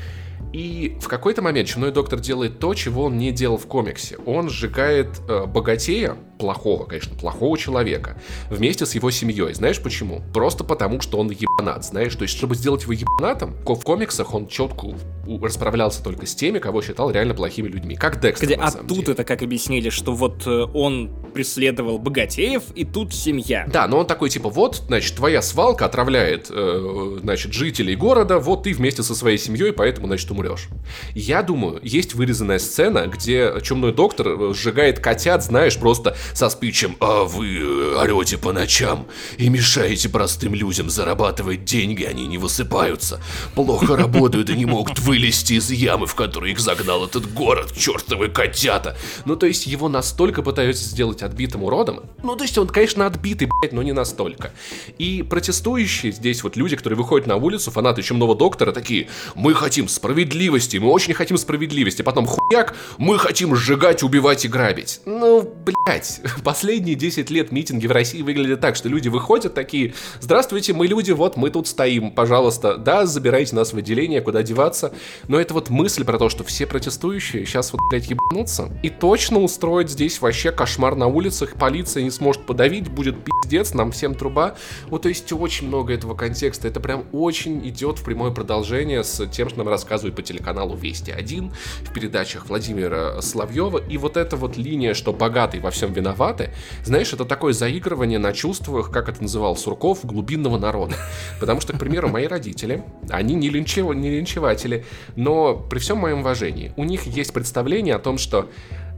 И в какой-то момент чумной доктор делает то, чего он не делал в комиксе. Он сжигает э, богатея, плохого, конечно, плохого человека, вместе с его семьей. Знаешь почему? Просто потому, что он ебанат, знаешь? То есть, чтобы сделать его ебанатом, в комиксах он четко расправлялся только с теми, кого считал реально плохими людьми. Как Декстер, Где, А тут деле. это как объяснили, что вот э, он преследовал богатеев, и тут семья. Да, но он такой, типа, вот, значит, твоя свалка отравляет, э, значит, жителей города, вот ты вместе со своей семьей, поэтому, значит, умрешь. Я думаю, есть вырезанная сцена, где чумной доктор э, сжигает котят, знаешь, просто со спичем «А вы э, орете по ночам и мешаете простым людям зарабатывать деньги, они не высыпаются, плохо [LAUGHS] работают и не могут вылезти из ямы, в которую их загнал этот город, чертовы котята». Ну, то есть его настолько пытаются сделать отбитым уродом, ну, то есть он, конечно, отбитый, блядь, но не настолько. И протестующие здесь вот люди, которые выходят на улицу, фанаты чумного доктора, такие «Мы хотим справедливости, мы очень хотим справедливости», потом хуяк «Мы хотим сжигать, убивать и грабить». Ну, блядь, [LAUGHS] последние 10 лет митинги в России выглядят так, что люди выходят такие, здравствуйте, мы люди, вот мы тут стоим, пожалуйста, да, забирайте нас в отделение, куда деваться. Но это вот мысль про то, что все протестующие сейчас вот, блядь, ебанутся и точно устроить здесь вообще кошмар на улицах, полиция не сможет подавить, будет пиздец, нам всем труба. Вот, то есть очень много этого контекста, это прям очень идет в прямое продолжение с тем, что нам рассказывают по телеканалу Вести 1 в передачах Владимира Славьева, и вот эта вот линия, что богатый во всем виноваты, знаешь, это такое заигрывание на чувствах, как это называл Сурков, глубинного народа. Потому что, к примеру, мои родители, они не, линчев... не линчеватели, но при всем моем уважении, у них есть представление о том, что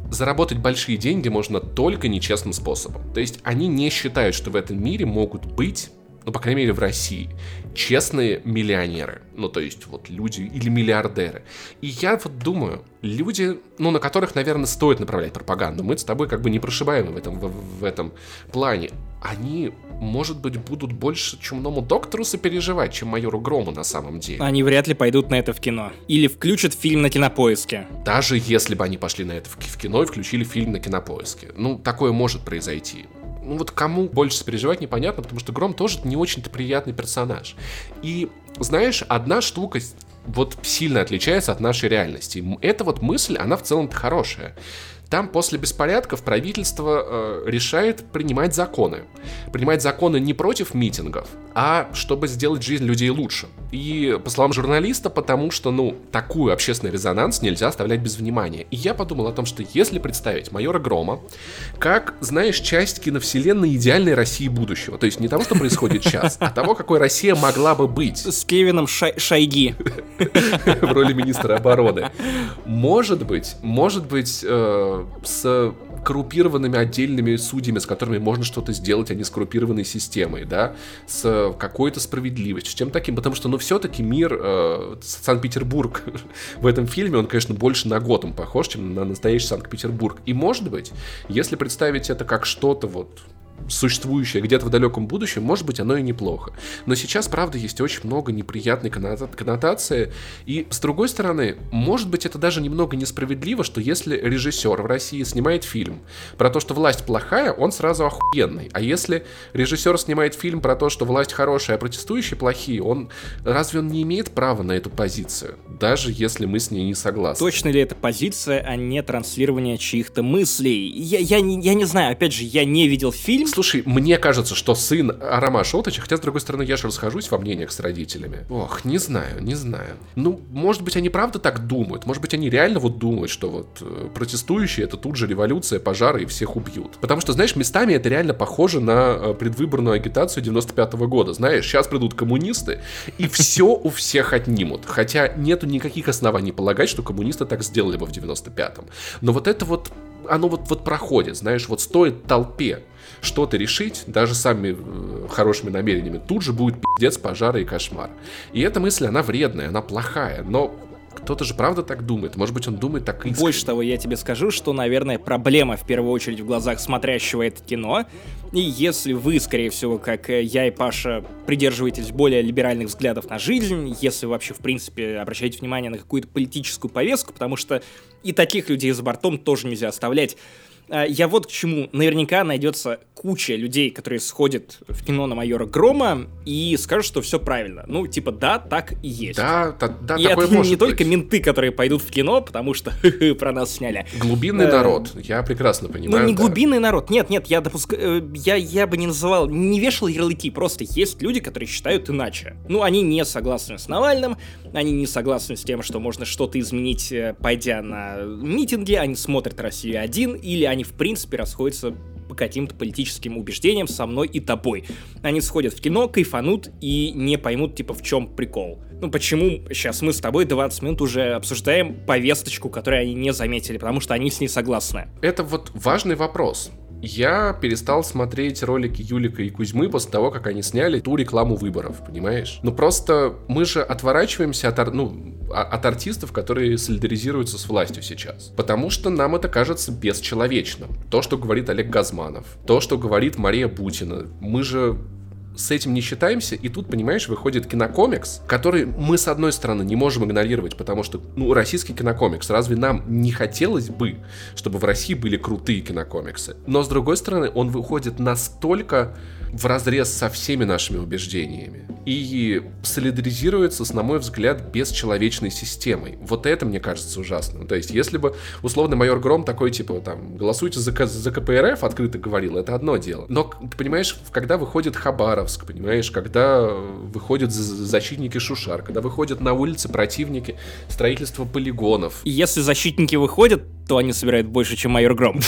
заработать большие деньги можно только нечестным способом. То есть они не считают, что в этом мире могут быть ну, по крайней мере, в России, честные миллионеры. Ну, то есть, вот люди или миллиардеры. И я вот думаю, люди, ну, на которых, наверное, стоит направлять пропаганду. Мы с тобой как бы не прошибаемы в этом, в, в этом плане. Они, может быть, будут больше чумному доктору сопереживать, чем майору Грому на самом деле. Они вряд ли пойдут на это в кино. Или включат фильм на кинопоиске. Даже если бы они пошли на это в кино и включили фильм на кинопоиске. Ну, такое может произойти ну вот кому больше сопереживать, непонятно, потому что Гром тоже не очень-то приятный персонаж. И, знаешь, одна штука вот сильно отличается от нашей реальности. Эта вот мысль, она в целом-то хорошая. Там после беспорядков правительство э, решает принимать законы. Принимать законы не против митингов, а чтобы сделать жизнь людей лучше. И, по словам журналиста, потому что, ну, такую общественный резонанс нельзя оставлять без внимания. И я подумал о том, что если представить майора Грома как, знаешь, часть киновселенной идеальной России будущего, то есть не того, что происходит сейчас, а того, какой Россия могла бы быть. С Кевином Шай Шайги. [LAUGHS] В роли министра обороны. Может быть, может быть, э, с коррупированными отдельными судьями, с которыми можно что-то сделать, а не с коррупированной системой, да, с какой-то справедливостью, с чем таким, потому что, ну, все-таки мир, э, Санкт-Петербург [LAUGHS] в этом фильме, он, конечно, больше на Готэм похож, чем на настоящий Санкт-Петербург. И, может быть, если представить это как что-то вот существующее где-то в далеком будущем, может быть, оно и неплохо. Но сейчас, правда, есть очень много неприятной коннотации. И, с другой стороны, может быть, это даже немного несправедливо, что если режиссер в России снимает фильм про то, что власть плохая, он сразу охуенный. А если режиссер снимает фильм про то, что власть хорошая, а протестующие плохие, он разве он не имеет права на эту позицию? Даже если мы с ней не согласны. Точно ли это позиция, а не транслирование чьих-то мыслей? Я, я, я не знаю, опять же, я не видел фильм, Слушай, мне кажется, что сын Арама Шотыча, хотя, с другой стороны, я же расхожусь во мнениях с родителями. Ох, не знаю, не знаю. Ну, может быть, они правда так думают. Может быть, они реально вот думают, что вот э, протестующие это тут же революция, пожары и всех убьют. Потому что, знаешь, местами это реально похоже на э, предвыборную агитацию 95 -го года. Знаешь, сейчас придут коммунисты и все у всех отнимут. Хотя нету никаких оснований полагать, что коммунисты так сделали бы в 95-м. Но вот это вот оно вот, вот проходит, знаешь, вот стоит толпе что-то решить, даже самыми э, хорошими намерениями, тут же будет пиздец, пожары и кошмар. И эта мысль, она вредная, она плохая, но кто-то же правда так думает. Может быть, он думает так искренне. Больше того, я тебе скажу, что, наверное, проблема в первую очередь в глазах смотрящего это кино. И если вы, скорее всего, как э, я и Паша, придерживаетесь более либеральных взглядов на жизнь, если вообще, в принципе, обращаете внимание на какую-то политическую повестку, потому что и таких людей за бортом тоже нельзя оставлять я вот к чему. Наверняка найдется куча людей, которые сходят в кино на майора Грома и скажут, что все правильно. Ну, типа, да, так и есть. Да, да, да и это не быть. только менты, которые пойдут в кино, потому что [LAUGHS] про нас сняли. Глубинный э, народ, я прекрасно понимаю. Ну, не глубинный народ, нет, нет, я допускаю, э, я, я бы не называл, не вешал ярлыки, просто есть люди, которые считают иначе. Ну, они не согласны с Навальным, они не согласны с тем, что можно что-то изменить, э, пойдя на митинги, они смотрят Россию один, или они, в принципе, расходятся по каким-то политическим убеждениям со мной и тобой. Они сходят в кино, кайфанут и не поймут, типа, в чем прикол. Ну, почему сейчас мы с тобой 20 минут уже обсуждаем повесточку, которую они не заметили, потому что они с ней согласны? Это вот важный вопрос. Я перестал смотреть ролики Юлика и Кузьмы после того, как они сняли ту рекламу выборов, понимаешь? Ну просто мы же отворачиваемся от, ну, а, от артистов, которые солидаризируются с властью сейчас. Потому что нам это кажется бесчеловечным. То, что говорит Олег Газманов, то, что говорит Мария Бутина. Мы же с этим не считаемся, и тут, понимаешь, выходит кинокомикс, который мы, с одной стороны, не можем игнорировать, потому что, ну, российский кинокомикс, разве нам не хотелось бы, чтобы в России были крутые кинокомиксы? Но, с другой стороны, он выходит настолько в разрез со всеми нашими убеждениями и солидаризируется с, на мой взгляд, бесчеловечной системой. Вот это, мне кажется, ужасно. То есть, если бы условно майор Гром такой, типа, там, голосуйте за, за КПРФ, открыто говорил, это одно дело. Но, ты понимаешь, когда выходит Хабаровск, понимаешь, когда выходят защитники Шушар, когда выходят на улицы противники строительства полигонов. И если защитники выходят, то они собирают больше, чем Майор Гром.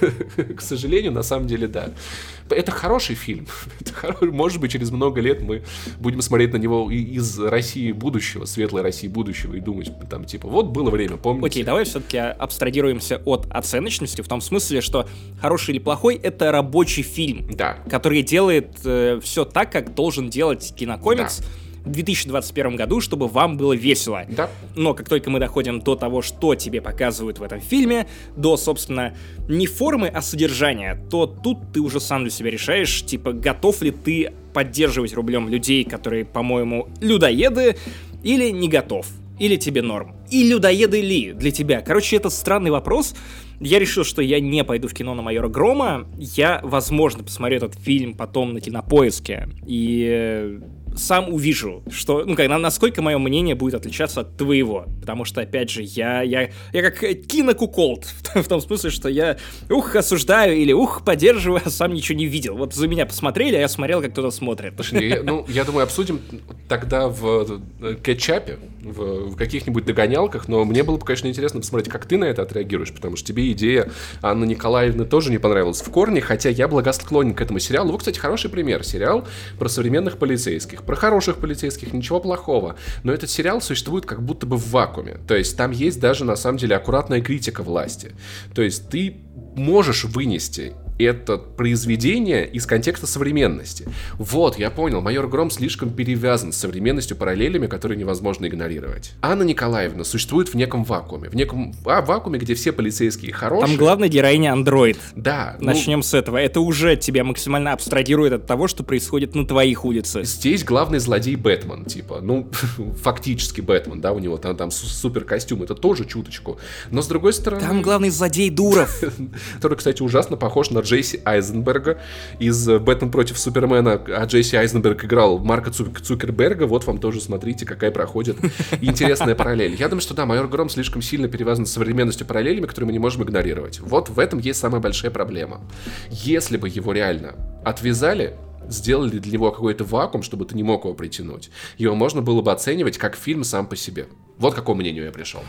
[LAUGHS] К сожалению, на самом деле, да. Это хороший фильм. [LAUGHS] Это Может быть, через много лет мы будем смотреть на него из России будущего, светлой России будущего, и думать, там, типа, вот было время, помните? Окей, давай все-таки абстрагируемся от оценочности, в том смысле, что хороший или плохой — это рабочий фильм, да. который делает э, все так, как должен делать кинокомикс. Да 2021 году, чтобы вам было весело. Да. Но как только мы доходим до того, что тебе показывают в этом фильме, до, собственно, не формы, а содержания, то тут ты уже сам для себя решаешь, типа, готов ли ты поддерживать рублем людей, которые, по-моему, людоеды, или не готов. Или тебе норм? И людоеды ли для тебя? Короче, это странный вопрос. Я решил, что я не пойду в кино на майора Грома. Я, возможно, посмотрю этот фильм потом на кинопоиске. И сам увижу, что, ну, как, насколько мое мнение будет отличаться от твоего. Потому что, опять же, я, я, я как кинокуколд, [LAUGHS] в, том смысле, что я ух, осуждаю или ух, поддерживаю, а сам ничего не видел. Вот за меня посмотрели, а я смотрел, как кто-то смотрит. Ну, я думаю, обсудим тогда в э, кетчапе, в, каких-нибудь догонялках, но мне было бы, конечно, интересно посмотреть, как ты на это отреагируешь, потому что тебе идея Анны Николаевны тоже не понравилась в корне, хотя я благосклонен к этому сериалу. Вот, кстати, хороший пример. Сериал про современных полицейских про хороших полицейских, ничего плохого. Но этот сериал существует как будто бы в вакууме. То есть там есть даже на самом деле аккуратная критика власти. То есть ты можешь вынести это произведение из контекста современности. Вот, я понял, майор Гром слишком перевязан с современностью параллелями, которые невозможно игнорировать. Анна Николаевна существует в неком вакууме. В неком а, вакууме, где все полицейские хорошие. Там главная героиня андроид. Да. Ну, Начнем ну, с этого. Это уже тебя максимально абстрагирует от того, что происходит на твоих улицах. Здесь главный злодей Бэтмен, типа. Ну, [LAUGHS] фактически Бэтмен, да, у него там, там супер костюм. Это тоже чуточку. Но с другой стороны... Там главный злодей Дуров. [LAUGHS] Который, кстати, ужасно похож на Джейси Айзенберга из э, «Бэтмен против Супермена», а Джейси Айзенберг играл Марка Цукерберга, вот вам тоже смотрите, какая проходит интересная параллель. Я думаю, что да, Майор Гром слишком сильно перевязан с современностью параллелями, которые мы не можем игнорировать. Вот в этом есть самая большая проблема. Если бы его реально отвязали, сделали для него какой-то вакуум, чтобы ты не мог его притянуть, его можно было бы оценивать как фильм сам по себе. Вот к какому мнению я пришел.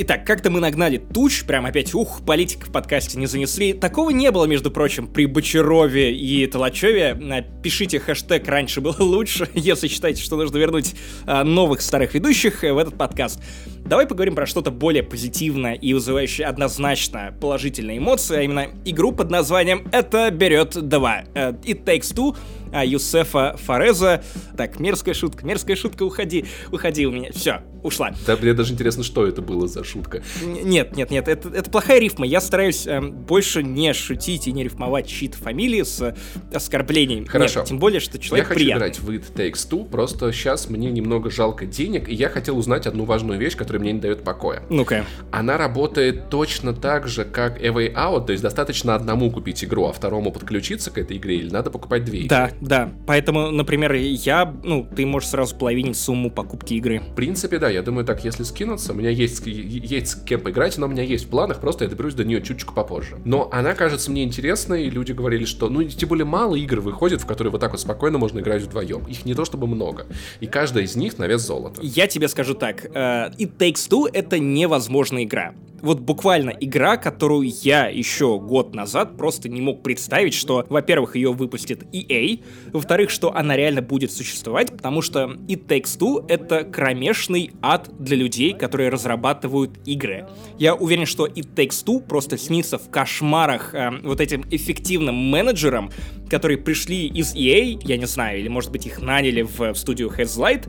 Итак, как-то мы нагнали туч, прям опять, ух, политик в подкасте не занесли. Такого не было, между прочим, при Бочарове и Толачеве. Пишите хэштег «Раньше было лучше», [LAUGHS] если считаете, что нужно вернуть а, новых старых ведущих в этот подкаст. Давай поговорим про что-то более позитивное и вызывающее однозначно положительные эмоции, а именно игру под названием «Это берет два». Э, It Takes Two а, Юсефа Фореза. Так, мерзкая шутка, мерзкая шутка, уходи, уходи у меня. Все, ушла. Да, мне даже интересно, что это было за шутка. Нет, нет, нет, это, это плохая рифма. Я стараюсь э, больше не шутить и не рифмовать чьи-то фамилии с э, оскорблениями. Хорошо. Нет, тем более, что человек Я приятный. хочу играть в It Takes Two, просто сейчас мне немного жалко денег, и я хотел узнать одну важную вещь, которая мне не дает покоя. Ну-ка. Она работает точно так же, как A Way Out, то есть достаточно одному купить игру, а второму подключиться к этой игре, или надо покупать две игры? Да, да. Поэтому, например, я, ну, ты можешь сразу половинить сумму покупки игры. В принципе, да. Я думаю, так, если скинуться, у меня есть, есть с кем поиграть, но у меня есть в планах, просто я доберусь до нее чуть-чуть попозже. Но она кажется мне интересной, и люди говорили, что, ну, тем более мало игр выходит, в которые вот так вот спокойно можно играть вдвоем. Их не то чтобы много. И каждая из них на вес золота. Я тебе скажу так. Uh, It Takes Two — это невозможная игра вот буквально игра, которую я еще год назад просто не мог представить, что, во-первых, ее выпустит EA, во-вторых, что она реально будет существовать, потому что It Takes Two — это кромешный ад для людей, которые разрабатывают игры. Я уверен, что It Takes Two просто снится в кошмарах э, вот этим эффективным менеджерам, которые пришли из EA, я не знаю, или, может быть, их наняли в, в студию Headlight,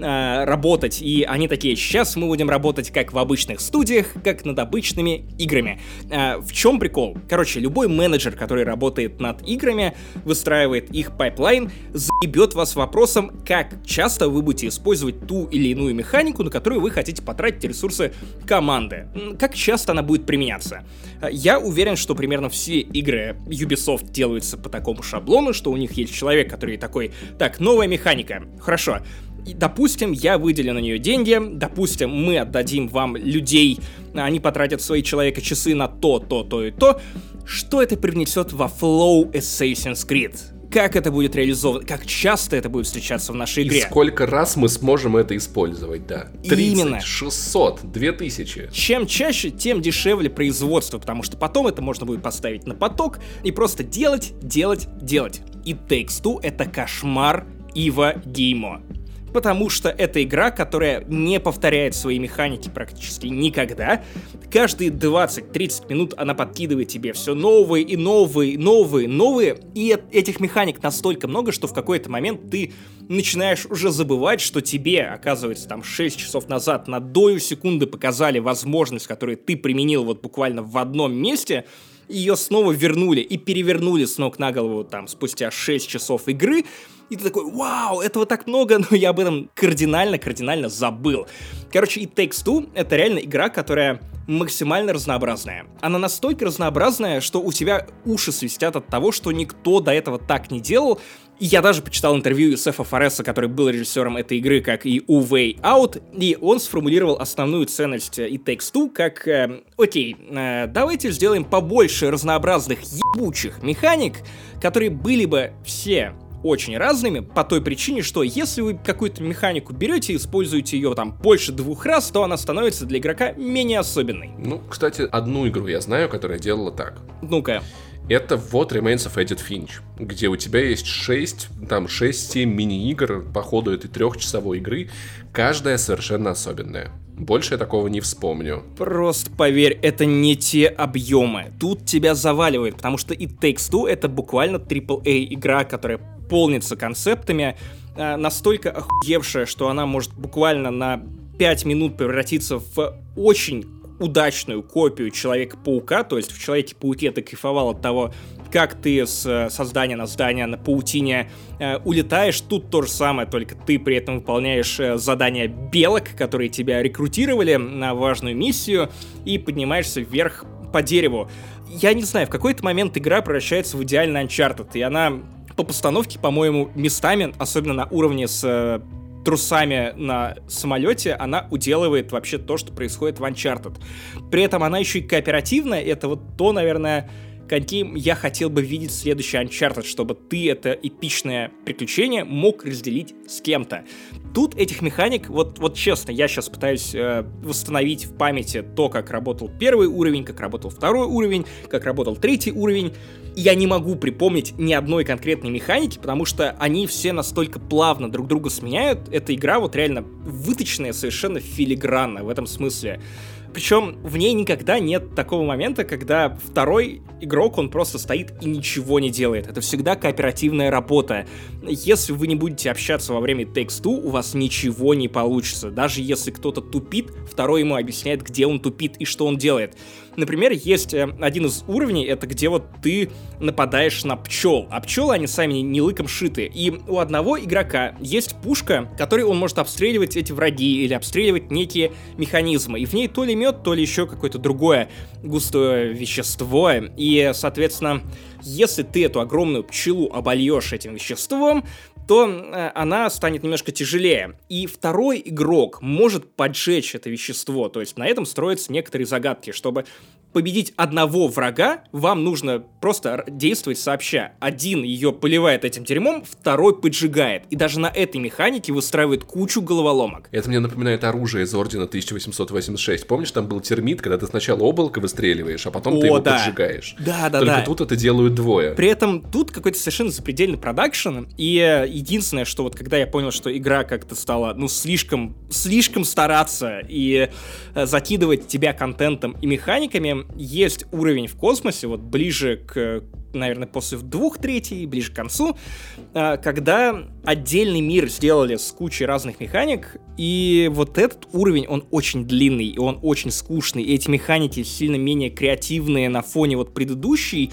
э, работать, и они такие, сейчас мы будем работать как в обычных студиях, как над обычными играми. Э, в чем прикол? Короче, любой менеджер, который работает над играми, выстраивает их пайплайн, заебет вас вопросом, как часто вы будете использовать ту или иную механику, на которую вы хотите потратить ресурсы команды. Как часто она будет применяться. Э, я уверен, что примерно все игры Ubisoft делаются по такому шаблону, что у них есть человек, который такой, так, новая механика, хорошо, допустим, я выделю на нее деньги, допустим, мы отдадим вам людей, они потратят свои человека часы на то, то, то и то, что это привнесет во флоу Assassin's Creed? как это будет реализовано, как часто это будет встречаться в нашей игре. И сколько раз мы сможем это использовать, да. 30, Именно. 600, 2000. Чем чаще, тем дешевле производство, потому что потом это можно будет поставить на поток и просто делать, делать, делать. И Takes Two — это кошмар Ива Геймо потому что это игра, которая не повторяет свои механики практически никогда. Каждые 20-30 минут она подкидывает тебе все новые и новые, новые, новые, и этих механик настолько много, что в какой-то момент ты начинаешь уже забывать, что тебе, оказывается, там 6 часов назад на долю секунды показали возможность, которую ты применил вот буквально в одном месте, ее снова вернули и перевернули с ног на голову там спустя 6 часов игры, и ты такой, вау, этого так много, но я об этом кардинально-кардинально забыл. Короче, It Takes Two — это реально игра, которая максимально разнообразная. Она настолько разнообразная, что у тебя уши свистят от того, что никто до этого так не делал, и я даже почитал интервью Юсефа Фореса, который был режиссером этой игры, как и У Way Out, и он сформулировал основную ценность It Takes Two как э, «Окей, э, давайте сделаем побольше разнообразных ебучих механик, которые были бы все очень разными по той причине, что если вы какую-то механику берете и используете ее там больше двух раз, то она становится для игрока менее особенной. Ну, кстати, одну игру я знаю, которая делала так. Ну-ка. Это вот Remains of Edith Finch, где у тебя есть 6, там 6-7 мини-игр по ходу этой трехчасовой игры, каждая совершенно особенная. Больше я такого не вспомню. Просто поверь, это не те объемы. Тут тебя заваливает, потому что It Takes Two это буквально AAA игра, которая полнится концептами, э, настолько охуевшая, что она может буквально на 5 минут превратиться в очень удачную копию Человека-паука, то есть в Человеке-пауке ты кайфовал от того, как ты с э, создания на здание на паутине э, улетаешь. Тут то же самое, только ты при этом выполняешь э, задания белок, которые тебя рекрутировали на важную миссию, и поднимаешься вверх по дереву. Я не знаю, в какой-то момент игра превращается в идеальный Uncharted, и она по постановке, по-моему, местами, особенно на уровне с трусами на самолете, она уделывает вообще то, что происходит в Uncharted. При этом она еще и кооперативная, это вот то, наверное, каким я хотел бы видеть следующий Uncharted, чтобы ты это эпичное приключение мог разделить с кем-то. Тут этих механик, вот, вот честно, я сейчас пытаюсь э, восстановить в памяти то, как работал первый уровень, как работал второй уровень, как работал третий уровень я не могу припомнить ни одной конкретной механики, потому что они все настолько плавно друг друга сменяют. Эта игра вот реально выточенная совершенно филигранно в этом смысле. Причем в ней никогда нет такого момента, когда второй игрок, он просто стоит и ничего не делает. Это всегда кооперативная работа. Если вы не будете общаться во время Takes Two, у вас ничего не получится. Даже если кто-то тупит, второй ему объясняет, где он тупит и что он делает. Например, есть э, один из уровней, это где вот ты нападаешь на пчел, а пчелы, они сами не лыком шиты. И у одного игрока есть пушка, которой он может обстреливать эти враги или обстреливать некие механизмы. И в ней то ли мед, то ли еще какое-то другое густое вещество. И, соответственно, если ты эту огромную пчелу обольешь этим веществом, то э, она станет немножко тяжелее. И второй игрок может поджечь это вещество. То есть на этом строятся некоторые загадки, чтобы победить одного врага, вам нужно просто действовать сообща. Один ее поливает этим дерьмом, второй поджигает. И даже на этой механике выстраивает кучу головоломок. Это мне напоминает оружие из Ордена 1886. Помнишь, там был термит, когда ты сначала облако выстреливаешь, а потом О, ты его да. поджигаешь. Да, да, Только да. тут это делают двое. При этом тут какой-то совершенно запредельный продакшн. И э, единственное, что вот когда я понял, что игра как-то стала, ну, слишком, слишком стараться и э, закидывать тебя контентом и механиками, есть уровень в космосе, вот ближе к, наверное, после двух третий, ближе к концу, а, когда отдельный мир сделали с кучей разных механик, и вот этот уровень, он очень длинный, и он очень скучный, и эти механики сильно менее креативные на фоне вот предыдущей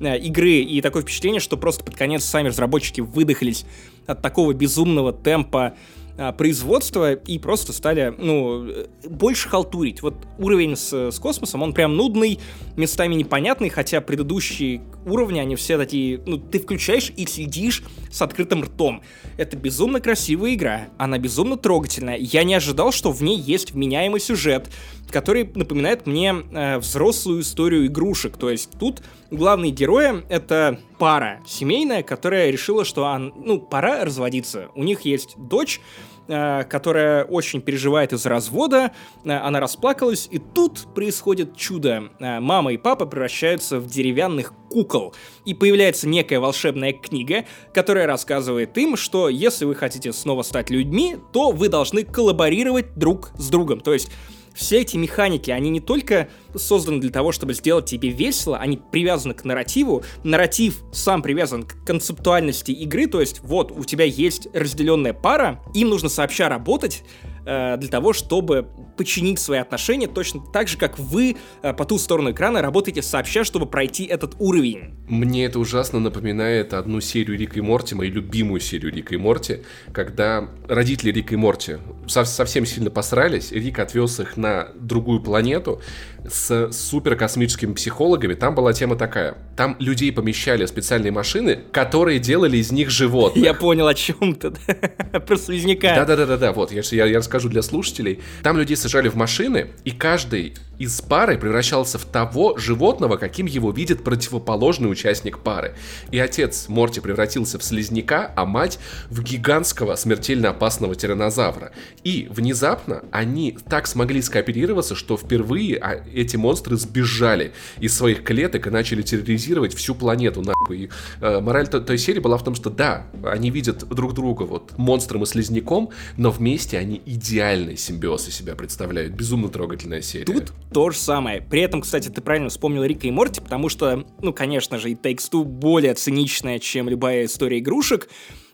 э, игры, и такое впечатление, что просто под конец сами разработчики выдохлись от такого безумного темпа а, производства и просто стали, ну, больше халтурить. Вот уровень с, с космосом, он прям нудный, местами непонятный, хотя предыдущие уровни, они все такие, ну, ты включаешь и следишь с открытым ртом. Это безумно красивая игра, она безумно трогательная. Я не ожидал, что в ней есть вменяемый сюжет, который напоминает мне э, взрослую историю игрушек. То есть тут главные герои — это пара семейная, которая решила, что он, ну, пора разводиться. У них есть дочь, Э, которая очень переживает из-за развода, э, она расплакалась, и тут происходит чудо. Э, мама и папа превращаются в деревянных кукол, и появляется некая волшебная книга, которая рассказывает им, что если вы хотите снова стать людьми, то вы должны коллаборировать друг с другом. То есть все эти механики, они не только созданы для того, чтобы сделать тебе весело, они привязаны к нарративу. Нарратив сам привязан к концептуальности игры, то есть вот у тебя есть разделенная пара, им нужно сообща работать, для того, чтобы починить свои отношения точно так же, как вы э, по ту сторону экрана работаете сообща, чтобы пройти этот уровень. Мне это ужасно напоминает одну серию Рика и Морти, мою любимую серию Рика и Морти, когда родители Рика и Морти совсем сильно посрались, Рик отвез их на другую планету, с суперкосмическими психологами, там была тема такая. Там людей помещали в специальные машины, которые делали из них животных. Я понял, о чем ты. [LAUGHS] Про слизняка. Да-да-да-да, вот, я, я, я расскажу для слушателей. Там людей сажали в машины, и каждый из пары превращался в того животного, каким его видит противоположный участник пары. И отец Морти превратился в слизняка, а мать в гигантского смертельно опасного тиранозавра. И внезапно они так смогли скооперироваться, что впервые а, эти монстры сбежали из своих клеток и начали терроризировать всю планету, нахуй. И, э, мораль той, серии была в том, что да, они видят друг друга вот монстром и слизняком, но вместе они идеальный симбиоз из себя представляют. Безумно трогательная серия. Тут то же самое. При этом, кстати, ты правильно вспомнил Рика и Морти, потому что, ну, конечно же, и Takes Two более циничная, чем любая история игрушек.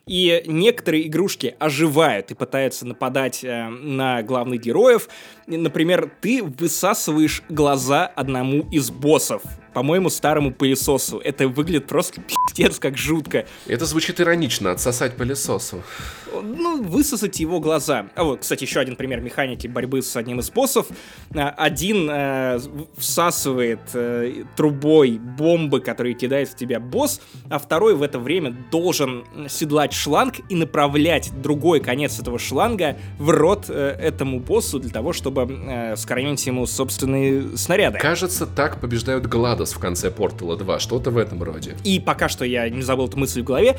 И некоторые игрушки оживают и пытаются нападать э, на главных героев. Например, ты высасываешь глаза одному из боссов по-моему, старому пылесосу. Это выглядит просто пиздец как жутко. Это звучит иронично, отсосать пылесосу. Ну, высосать его глаза. А вот, кстати, еще один пример механики борьбы с одним из боссов. А, один э, всасывает э, трубой бомбы, которые кидает в тебя босс, а второй в это время должен седлать шланг и направлять другой конец этого шланга в рот э, этому боссу для того, чтобы э, скормить ему собственные снаряды. Кажется, так побеждают Гладос в конце Портала 2, что-то в этом роде. И пока что я не забыл эту мысль в голове,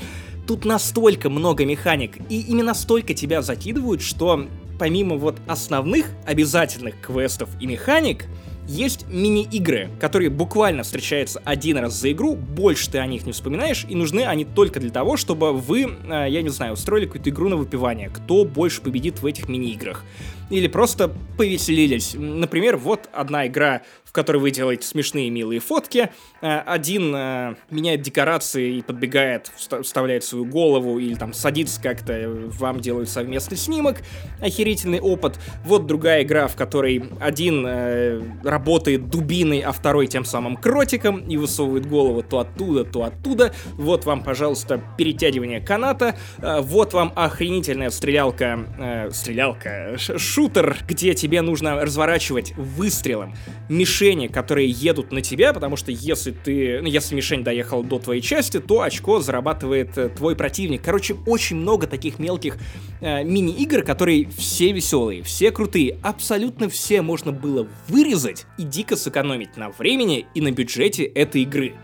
тут настолько много механик, и именно столько тебя закидывают, что помимо вот основных обязательных квестов и механик, есть мини-игры, которые буквально встречаются один раз за игру, больше ты о них не вспоминаешь, и нужны они только для того, чтобы вы, э, я не знаю, устроили какую-то игру на выпивание, кто больше победит в этих мини-играх. Или просто повеселились. Например, вот одна игра которой вы делаете смешные милые фотки. Э, один э, меняет декорации и подбегает, вставляет свою голову или там садится как-то, вам делают совместный снимок. Охерительный опыт. Вот другая игра, в которой один э, работает дубиной, а второй тем самым кротиком и высовывает голову то оттуда, то оттуда. Вот вам, пожалуйста, перетягивание каната. Вот вам охренительная стрелялка, стрелялка, шутер, где тебе нужно разворачивать выстрелом мишени, которые едут на тебя, потому что если ты, ну, если мишень доехала до твоей части, то очко зарабатывает э, твой противник. Короче, очень много таких мелких э, мини-игр, которые все веселые, все крутые, абсолютно все можно было вырезать и дико сэкономить на времени и на бюджете этой игры.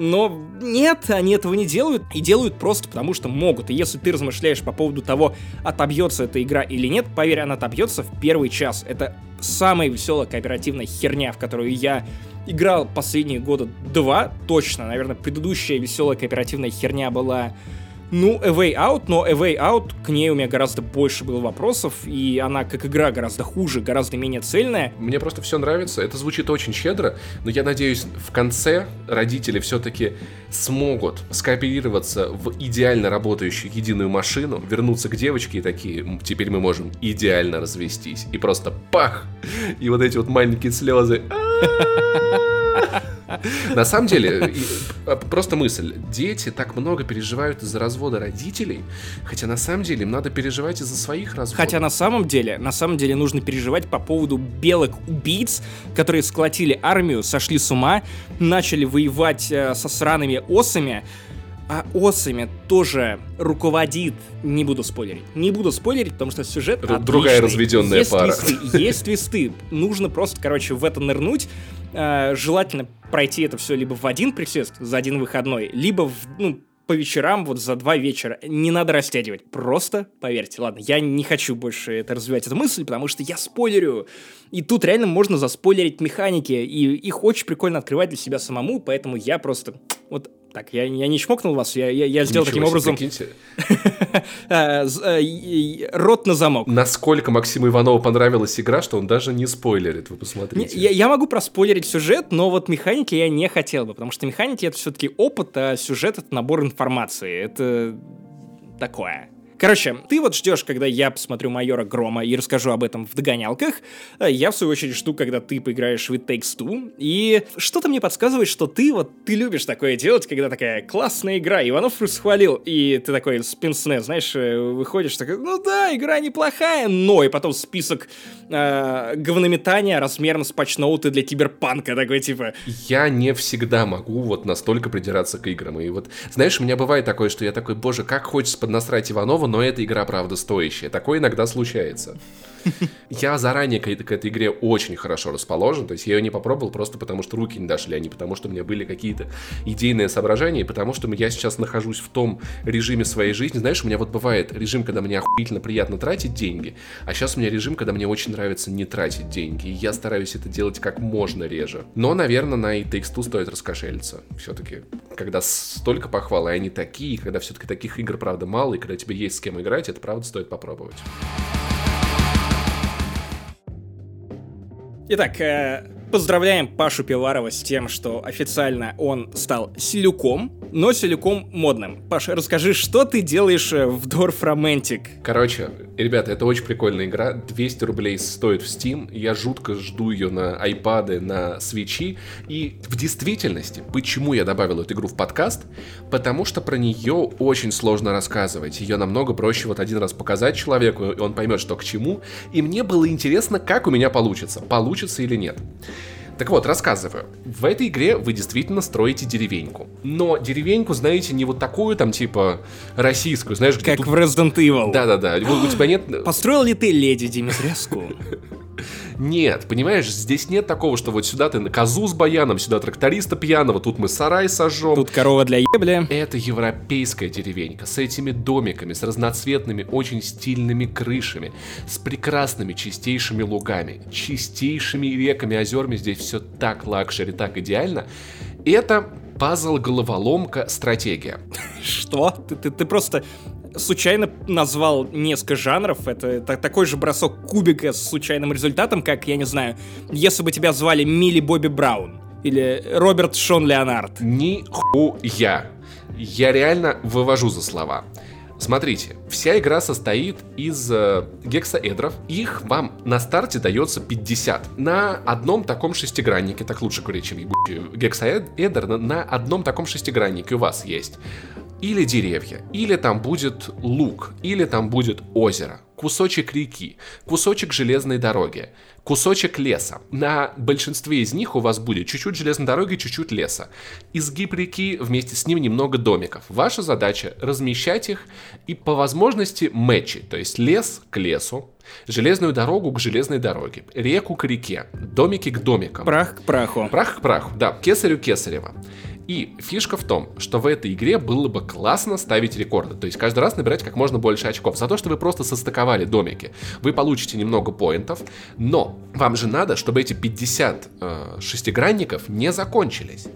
Но нет, они этого не делают, и делают просто потому, что могут. И если ты размышляешь по поводу того, отобьется эта игра или нет, поверь, она отобьется в первый час. Это самая веселая кооперативная херня, в которую я играл последние года два, точно. Наверное, предыдущая веселая кооперативная херня была ну, A Way Out, но A Way Out, к ней у меня гораздо больше было вопросов, и она как игра гораздо хуже, гораздо менее цельная. Мне просто все нравится, это звучит очень щедро, но я надеюсь, в конце родители все-таки смогут скооперироваться в идеально работающую единую машину, вернуться к девочке и такие, теперь мы можем идеально развестись. И просто пах! И вот эти вот маленькие слезы. [LAUGHS] На самом деле, а, просто мысль. Дети так много переживают из-за развода родителей, хотя на самом деле им надо переживать из-за своих разводов. Хотя на самом деле, на самом деле нужно переживать по поводу белых убийц, которые сколотили армию, сошли с ума, начали воевать э, со сраными осами, а осами тоже руководит, не буду спойлерить, не буду спойлерить, потому что сюжет Другая отличный. разведенная есть пара. Твисты, есть твисты, нужно просто, короче, в это нырнуть, Э, желательно пройти это все либо в один присест за один выходной, либо в, ну, по вечерам, вот за два вечера. Не надо растягивать. Просто поверьте. Ладно, я не хочу больше это развивать, эту мысль, потому что я спойлерю. И тут реально можно заспойлерить механики, и их очень прикольно открывать для себя самому, поэтому я просто... Вот так, я, я не чмокнул вас, я, я, я сделал таким себе, образом [LAUGHS] э, э, рот на замок. Насколько Максиму Иванову понравилась игра, что он даже не спойлерит, вы Не, посмотрите. Я, я могу проспойлерить сюжет, но вот механики я не хотел бы, потому что механики это все-таки опыт, а сюжет это набор информации. Это такое. Короче, ты вот ждешь, когда я посмотрю майора Грома и расскажу об этом в догонялках. а Я, в свою очередь, жду, когда ты поиграешь в It Takes Two. И что-то мне подсказывает, что ты вот, ты любишь такое делать, когда такая классная игра, Иванов расхвалил, и ты такой с знаешь, э, выходишь, такой, ну да, игра неплохая, но, и потом список э, говнометания размером с патчноуты для киберпанка, такой типа, Я не всегда могу вот настолько придираться к играм. И вот, знаешь, у меня бывает такое, что я такой, боже, как хочется поднасрать Иванова, но эта игра, правда, стоящая. Такое иногда случается. Я заранее к, к этой игре очень хорошо расположен, то есть я ее не попробовал просто потому, что руки не дошли, а не потому, что у меня были какие-то идейные соображения, и потому что я сейчас нахожусь в том режиме своей жизни. Знаешь, у меня вот бывает режим, когда мне охуительно приятно тратить деньги, а сейчас у меня режим, когда мне очень нравится не тратить деньги, и я стараюсь это делать как можно реже. Но, наверное, на It Takes стоит раскошелиться. Все-таки, когда столько похвал, и они такие, когда все-таки таких игр, правда, мало, и когда тебе есть с кем играть, это правда стоит попробовать. Итак, э, поздравляем Пашу Пиварова с тем, что официально он стал селюком, но селюком модным. Паша, расскажи, что ты делаешь э, в Dwarf Romantic? Короче, ребята, это очень прикольная игра. 200 рублей стоит в Steam. Я жутко жду ее на iPad, на свечи. И в действительности, почему я добавил эту игру в подкаст? Потому что про нее очень сложно рассказывать. Ее намного проще вот один раз показать человеку, и он поймет, что к чему. И мне было интересно, как у меня получится. Получится или нет. Так вот, рассказываю. В этой игре вы действительно строите деревеньку. Но деревеньку, знаете, не вот такую там, типа, российскую, знаешь, где Как тут в Resident Evil. да-да-да, у, тебя нет... [GASPS] Построил ли ты леди Димитреску? [LAUGHS] Нет, понимаешь, здесь нет такого, что вот сюда ты на козу с баяном, сюда тракториста пьяного, тут мы сарай сожжем. Тут корова для ебли. Это европейская деревенька с этими домиками, с разноцветными, очень стильными крышами, с прекрасными чистейшими лугами, чистейшими реками, озерами. Здесь все так luxury, так идеально. Это пазл-головоломка стратегия. [LAUGHS] Что? Ты, ты, ты просто случайно назвал несколько жанров. Это, та- такой же бросок кубика с случайным результатом, как, я не знаю, если бы тебя звали Милли Бобби Браун или Роберт Шон Леонард. Нихуя. Я реально вывожу за слова. Смотрите, вся игра состоит из э, гексаэдров. Их вам на старте дается 50. На одном таком шестиграннике, так лучше говорить, чем ебучий гексаэдр, на одном таком шестиграннике у вас есть или деревья, или там будет луг, или там будет озеро, кусочек реки, кусочек железной дороги, кусочек леса. На большинстве из них у вас будет чуть-чуть железной дороги, чуть-чуть леса. Изгиб реки, вместе с ним немного домиков. Ваша задача размещать их и по возможности мэчи, то есть лес к лесу, железную дорогу к железной дороге, реку к реке, домики к домикам. Прах к праху. Прах к праху, да, кесарю кесарева. И фишка в том, что в этой игре было бы классно ставить рекорды. То есть каждый раз набирать как можно больше очков. За то, что вы просто состыковали домики. Вы получите немного поинтов, но вам же надо, чтобы эти 50 э, шестигранников не закончились.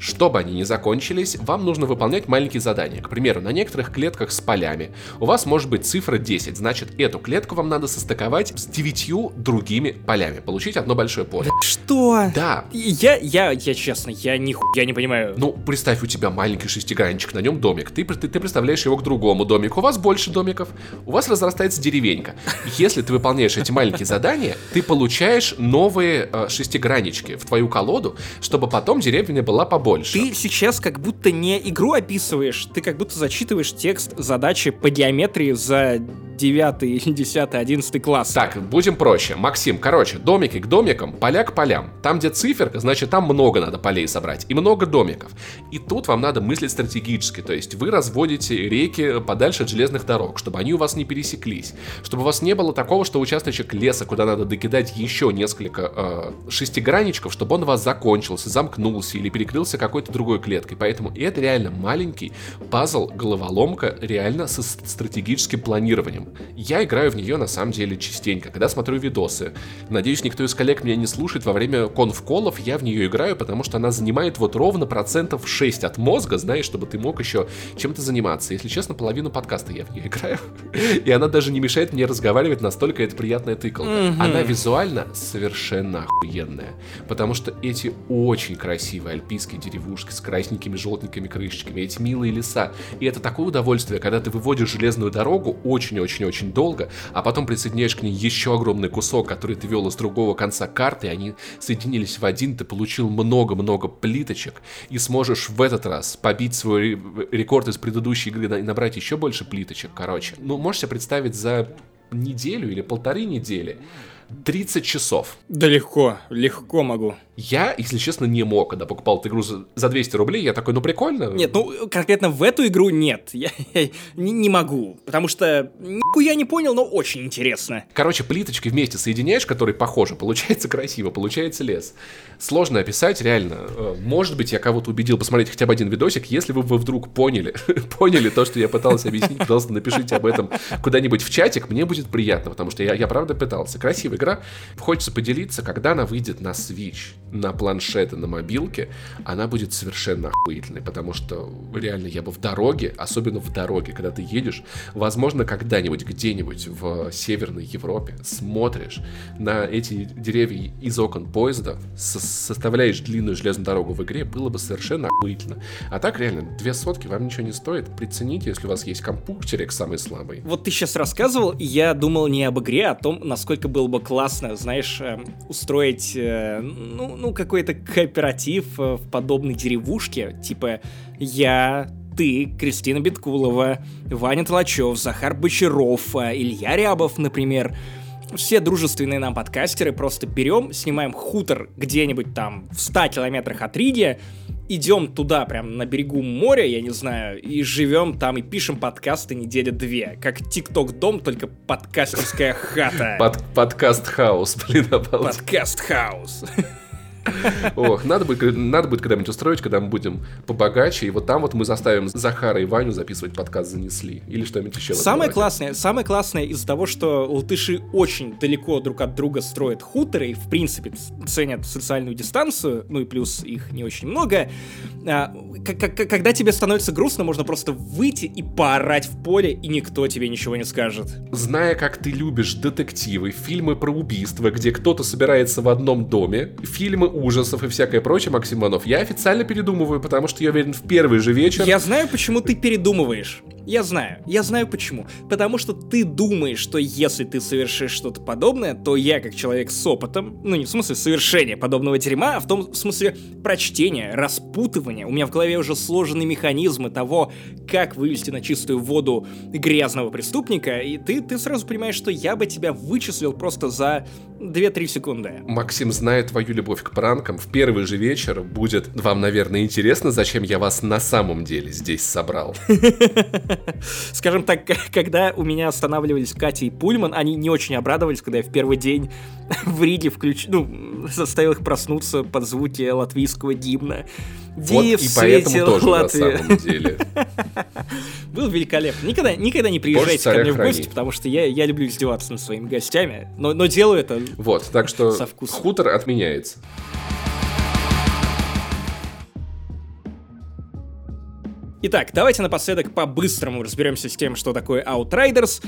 Чтобы они не закончились, вам нужно выполнять маленькие задания. К примеру, на некоторых клетках с полями у вас может быть цифра 10, значит эту клетку вам надо состыковать с 9 другими полями, получить одно большое поле. Что? Да, Я, я, я честно, я нихуя не понимаю. Ну, представь, у тебя маленький шестигранничек, на нем домик. Ты, ты, ты представляешь его к другому домику. У вас больше домиков. У вас разрастается деревенька. Если ты выполняешь эти маленькие задания, ты получаешь новые э, шестиграннички в твою колоду, чтобы потом деревня была побольше. Ты сейчас как будто не игру описываешь, ты как будто зачитываешь текст задачи по геометрии за 9 или 10, 11 класс. Так, будем проще. Максим, короче, домики к домикам, поля к полям. Там, где циферка, значит, там много надо полей собрать и много домиков. И тут вам надо мыслить стратегически, то есть вы разводите реки подальше от железных дорог, чтобы они у вас не пересеклись, чтобы у вас не было такого, что участочек леса, куда надо докидать еще несколько э, шестигранничков, чтобы он у вас закончился, замкнулся или перекрылся какой-то другой клеткой. Поэтому это реально маленький пазл, головоломка, реально со стратегическим планированием. Я играю в нее на самом деле частенько, когда смотрю видосы. Надеюсь, никто из коллег меня не слушает во время конф-колов, я в нее играю, потому что она занимает вот ровно процентов 6 от мозга, знаешь, чтобы ты мог еще чем-то заниматься. Если честно, половину подкаста я в нее [LAUGHS] играю. И она даже не мешает мне разговаривать, настолько это приятная тыкалка. Mm-hmm. Она визуально совершенно охуенная. Потому что эти очень красивые альпийские деревушки с красненькими, желтенькими крышечками, эти милые леса. И это такое удовольствие, когда ты выводишь железную дорогу очень-очень-очень долго, а потом присоединяешь к ней еще огромный кусок, который ты вел из другого конца карты, и они соединились в один, ты получил много-много плиточек, и сможешь в этот раз побить свой рекорд из предыдущей игры и набрать еще больше плиточек, короче. Ну, можешь себе представить за неделю или полторы недели 30 часов. Да легко, легко могу. Я, если честно, не мог, когда покупал эту игру за 200 рублей, я такой, ну прикольно. Нет, ну конкретно в эту игру нет, [LAUGHS] я, я не, не могу, потому что я не понял, но очень интересно. Короче, плиточки вместе соединяешь, которые похожи, получается [LAUGHS] красиво, получается лес. Сложно описать, реально. Э, может быть, я кого-то убедил посмотреть хотя бы один видосик, если вы, вы вдруг поняли, [LAUGHS] поняли то, что я пытался объяснить, пожалуйста, напишите об этом куда-нибудь в чатик, мне будет приятно, потому что я, я правда пытался. Красивая игра, хочется поделиться, когда она выйдет на Switch на планшеты, на мобилке, она будет совершенно охуительной, потому что реально я бы в дороге, особенно в дороге, когда ты едешь, возможно, когда-нибудь где-нибудь в Северной Европе смотришь на эти деревья из окон поезда, со составляешь длинную железную дорогу в игре, было бы совершенно охуительно. А так реально, две сотки вам ничего не стоит. Прицените, если у вас есть компьютерик самый слабый. Вот ты сейчас рассказывал, и я думал не об игре, а о том, насколько было бы классно, знаешь, эм, устроить, э, ну, ну, какой-то кооператив э, в подобной деревушке, типа я, ты, Кристина Биткулова, Ваня Толачев, Захар Бочаров, э, Илья Рябов, например, все дружественные нам подкастеры просто берем, снимаем хутор где-нибудь там в 100 километрах от Риги, идем туда, прям на берегу моря, я не знаю, и живем там и пишем подкасты недели две. Как ТикТок-дом, только подкастерская хата. Под, подкаст-хаус, блин, Подкаст-хаус. Ох, надо будет, надо будет когда-нибудь устроить, когда мы будем побогаче, и вот там вот мы заставим Захара и Ваню записывать подкаст «Занесли» или что-нибудь еще. Самое классное, самое классное из-за того, что латыши очень далеко друг от друга строят хуторы и, в принципе, ценят социальную дистанцию, ну и плюс их не очень много, а, когда тебе становится грустно, можно просто выйти и поорать в поле, и никто тебе ничего не скажет. Зная, как ты любишь детективы, фильмы про убийства, где кто-то собирается в одном доме, фильмы ужасов и всякое прочее, Максим Иванов, я официально передумываю, потому что я уверен, в первый же вечер... Я знаю, почему ты передумываешь. Я знаю. Я знаю почему. Потому что ты думаешь, что если ты совершишь что-то подобное, то я, как человек с опытом, ну не в смысле совершения подобного дерьма, а в том смысле прочтения, распутывания. У меня в голове уже сложены механизмы того, как вывести на чистую воду грязного преступника, и ты, ты сразу понимаешь, что я бы тебя вычислил просто за 2-3 секунды. Максим, зная твою любовь к пранкам, в первый же вечер будет вам, наверное, интересно, зачем я вас на самом деле здесь собрал. [LAUGHS] Скажем так, когда у меня останавливались Катя и Пульман, они не очень обрадовались, когда я в первый день [LAUGHS] в Риге включ... ну, заставил их проснуться под звуки латвийского гимна. Вот и поэтому тоже Латвия. на самом деле. [LAUGHS] Был великолепно. Никогда, никогда не приезжайте ко мне в гости, потому что я, я люблю издеваться над своими гостями, но, но делаю это Вот, так что со вкусом. хутор отменяется. Итак, давайте напоследок по-быстрому разберемся с тем, что такое Outriders.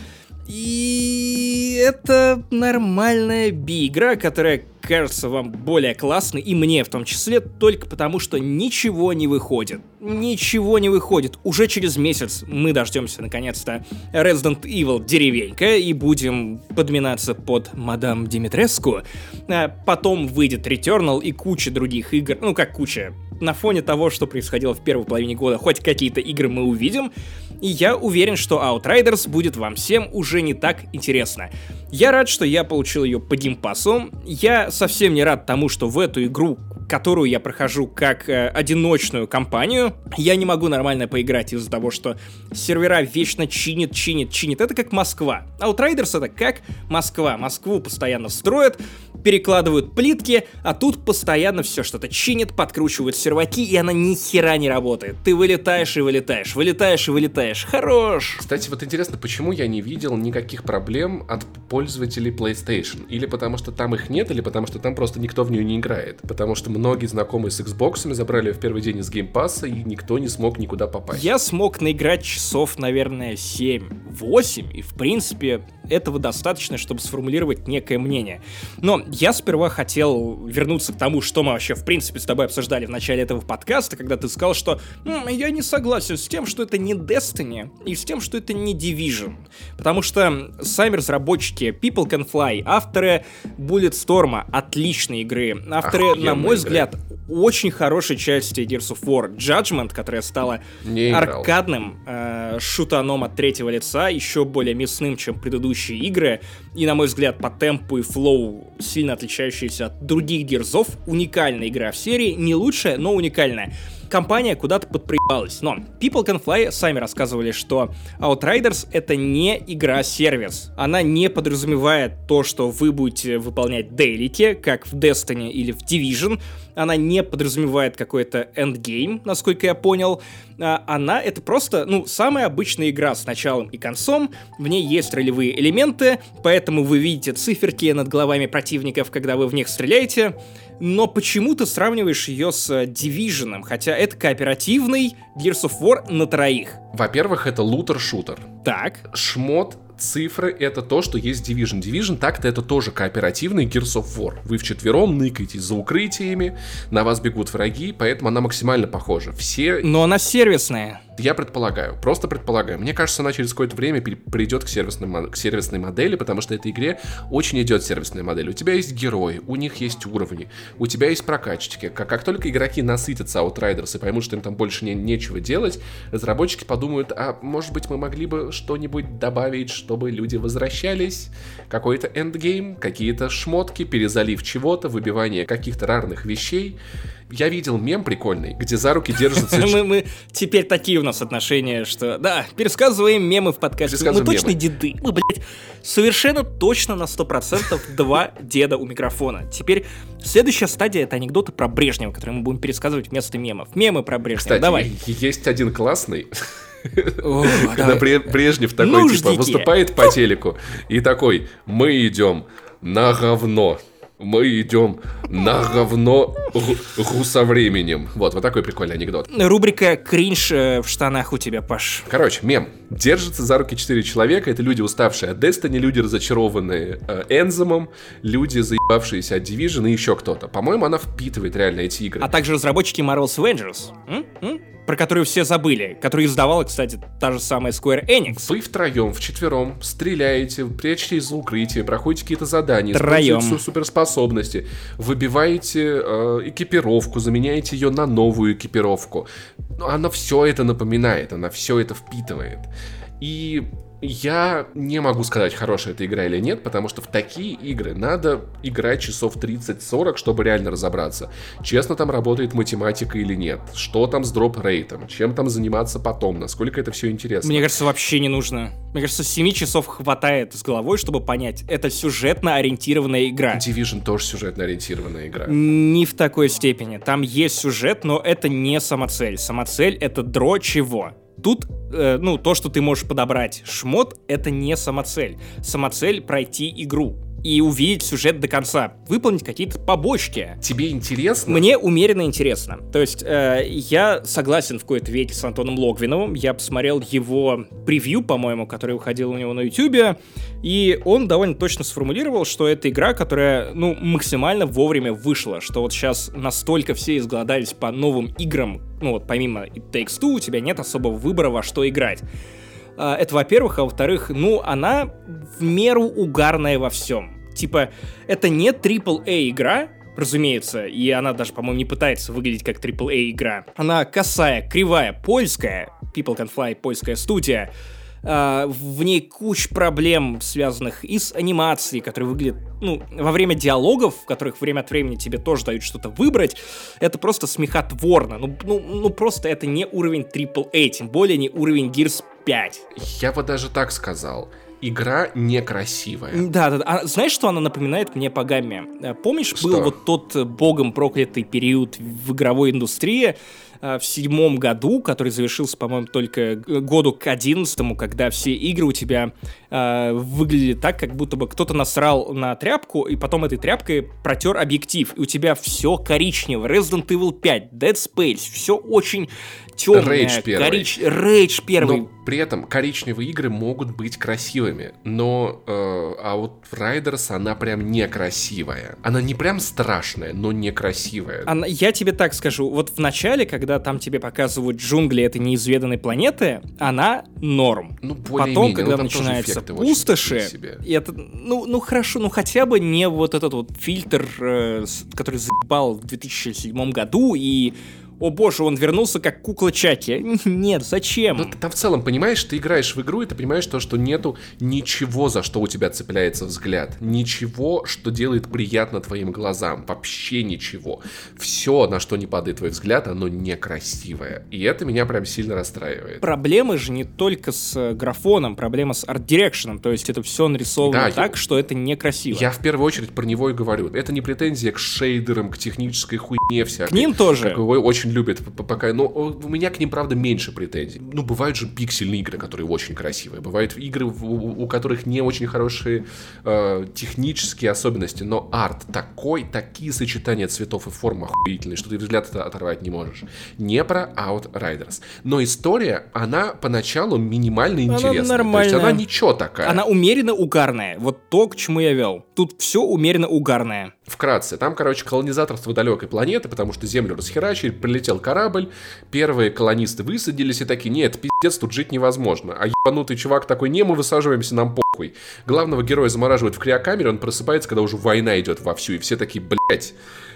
И это нормальная би-игра, которая кажется вам более классной, и мне в том числе, только потому, что ничего не выходит. Ничего не выходит. Уже через месяц мы дождемся, наконец-то, Resident Evil деревенька, и будем подминаться под мадам Димитреску. А потом выйдет Returnal и куча других игр, ну как куча, на фоне того, что происходило в первой половине года, хоть какие-то игры мы увидим, и я уверен, что Outriders будет вам всем уже не так интересно. Я рад, что я получил ее по геймпасу. Я совсем не рад тому, что в эту игру которую я прохожу как э, одиночную кампанию, я не могу нормально поиграть из-за того, что сервера вечно чинит, чинит, чинит. Это как Москва. Outriders это как Москва. Москву постоянно строят, перекладывают плитки, а тут постоянно все что-то чинит, подкручивают серваки, и она ни хера не работает. Ты вылетаешь и вылетаешь, вылетаешь и вылетаешь. Хорош! Кстати, вот интересно, почему я не видел никаких проблем от пользователей PlayStation? Или потому что там их нет, или потому что там просто никто в нее не играет? Потому что многие знакомые с Xbox забрали в первый день из геймпасса, и никто не смог никуда попасть. Я смог наиграть часов, наверное, 7-8, и в принципе этого достаточно, чтобы сформулировать некое мнение. Но я сперва хотел вернуться к тому, что мы вообще в принципе с тобой обсуждали в начале этого подкаста, когда ты сказал, что «М, я не согласен с тем, что это не Destiny и с тем, что это не Division. Потому что сами разработчики People Can Fly, авторы Bulletstorm, отличные игры, авторы, на Охуенные мой игры. взгляд, очень хорошей части Gears of War, Judgment, которая стала Не аркадным э, шутаном от третьего лица, еще более мясным, чем предыдущие игры, и, на мой взгляд, по темпу и flow сильно отличающаяся от других Gears ов. Уникальная игра в серии, не лучшая, но уникальная. Компания куда-то подпроебалась, но People Can Fly сами рассказывали, что Outriders это не игра-сервис. Она не подразумевает то, что вы будете выполнять дейлики, как в Destiny или в Division. Она не подразумевает какой-то endgame, насколько я понял. А, Она это просто, ну, самая обычная игра с началом и концом. В ней есть ролевые элементы, поэтому вы видите циферки над головами противников, когда вы в них стреляете. Но почему ты сравниваешь ее с э, Division, хотя это кооперативный Gears of War на троих? Во-первых, это лутер-шутер. Так, Шмот, цифры — это то, что есть Division. Division так-то это тоже кооперативный Gears of War. Вы вчетвером ныкаетесь за укрытиями, на вас бегут враги, поэтому она максимально похожа. Все но она сервисная. Я предполагаю, просто предполагаю. Мне кажется, она через какое-то время придет к сервисной, к сервисной модели, потому что этой игре очень идет сервисная модель. У тебя есть герои, у них есть уровни, у тебя есть прокачки. Как, как только игроки насытятся Outriders и поймут, что им там больше не, нечего делать, разработчики подумают, а может быть мы могли бы что-нибудь добавить, чтобы люди возвращались? Какой-то эндгейм, какие-то шмотки, перезалив чего-то, выбивание каких-то рарных вещей. Я видел мем прикольный, где за руки держатся [LAUGHS] Мы, мы теперь такие у нас отношения, что да, пересказываем мемы в подкасте. Мы точно деды. Мы, блядь, совершенно точно на 100% два деда у микрофона. Теперь следующая стадия это анекдоты про Брежнева, которые мы будем пересказывать вместо мемов. Мемы про Брежнева. Кстати, Давай. есть один классный, О, [LAUGHS] когда давай. Бре- Брежнев такой, Ну, типа, выступает по телеку и такой, мы идем на говно. Мы идем на говно ру- русовременем. Вот, вот такой прикольный анекдот. Рубрика «Кринж э, в штанах» у тебя, Паш. Короче, мем. Держатся за руки четыре человека. Это люди, уставшие от Destiny, люди, разочарованные э, Энзомом, люди, заебавшиеся от Division и еще кто-то. По-моему, она впитывает реально эти игры. А также разработчики Marvel's Avengers, м? М? про которую все забыли, которую издавала, кстати, та же самая Square Enix. Вы втроем, вчетвером стреляете, прячетесь за укрытие, проходите какие-то задания, Троем. используете суперспособности, выбиваете э, экипировку, заменяете ее на новую экипировку. Ну, Она все это напоминает, она все это впитывает. И я не могу сказать, хорошая эта игра или нет, потому что в такие игры надо играть часов 30-40, чтобы реально разобраться, честно там работает математика или нет, что там с дроп-рейтом, чем там заниматься потом, насколько это все интересно. Мне кажется, вообще не нужно. Мне кажется, 7 часов хватает с головой, чтобы понять, это сюжетно ориентированная игра. Division тоже сюжетно ориентированная игра. Не в такой степени. Там есть сюжет, но это не самоцель. Самоцель — это дро чего? Тут, э, ну, то, что ты можешь подобрать шмот, это не самоцель. Самоцель — пройти игру и увидеть сюжет до конца, выполнить какие-то побочки. Тебе интересно? Мне умеренно интересно. То есть э, я согласен в какой-то веке с Антоном Логвиновым. Я посмотрел его превью, по-моему, который выходил у него на Ютубе. И он довольно точно сформулировал, что это игра, которая, ну, максимально вовремя вышла. Что вот сейчас настолько все изголодались по новым играм. Ну вот помимо It Takes Two у тебя нет особого выбора, во что играть. А, Это во-первых, а во-вторых, ну, она в меру угарная во всем. Типа, это не AAA игра, разумеется, и она даже, по-моему, не пытается выглядеть как AAA игра. Она косая, кривая, польская, People Can Fly, польская студия, Uh, в ней куча проблем, связанных и с анимацией, которые выглядят, ну, во время диалогов, в которых время от времени тебе тоже дают что-то выбрать, это просто смехотворно. Ну, ну, ну просто это не уровень AAA, тем более не уровень Gears 5. Я бы даже так сказал игра некрасивая. Да, да, да. А знаешь, что она напоминает мне по гамме? Э, помнишь, что? был вот тот богом проклятый период в игровой индустрии, Э, в седьмом году, который завершился, по-моему, только году к одиннадцатому, когда все игры у тебя э, выглядели так, как будто бы кто-то насрал на тряпку, и потом этой тряпкой протер объектив, и у тебя все коричневое. Resident Evil 5, Dead Space, все очень темное. Рейдж первый. Корич... Рейдж первый. Но при этом коричневые игры могут быть красивыми, но э, а вот Riders, она прям некрасивая. Она не прям страшная, но некрасивая. Она, я тебе так скажу, вот в начале, когда там тебе показывают джунгли этой неизведанной планеты, она норм. Ну, более Потом, менее, когда начинаются пустоши, это, ну, ну хорошо, ну хотя бы не вот этот вот фильтр, э, который заебал в 2007 году и о боже, он вернулся как кукла Чаки. [LAUGHS] Нет, зачем? Ну, там в целом, понимаешь, ты играешь в игру, и ты понимаешь то, что нету ничего, за что у тебя цепляется взгляд. Ничего, что делает приятно твоим глазам. Вообще ничего. Все, на что не падает твой взгляд, оно некрасивое. И это меня прям сильно расстраивает. Проблемы же не только с э, графоном, проблема с арт-дирекшеном. То есть это все нарисовано да, так, я... что это некрасиво. Я в первую очередь про него и говорю. Это не претензия к шейдерам, к технической хуйне всякой. К ним тоже. Как очень любят пока, но у меня к ним, правда, меньше претензий. Ну, бывают же пиксельные игры, которые очень красивые, бывают игры, у, у которых не очень хорошие э, технические особенности, но арт такой, такие сочетания цветов и форм охуительные, что ты взгляд это оторвать не можешь. Не про Outriders. Но история, она поначалу минимально интересная. Она нормальная. То есть она ничего такая. Она умеренно угарная. Вот то, к чему я вел. Тут все умеренно угарное. Вкратце, там, короче, колонизаторство далекой планеты, потому что Землю расхерачили, прилетел корабль, первые колонисты высадились и такие, нет, пиздец, тут жить невозможно. А ебанутый чувак такой, не, мы высаживаемся, нам похуй. Главного героя замораживают в криокамере, он просыпается, когда уже война идет вовсю, и все такие, блять,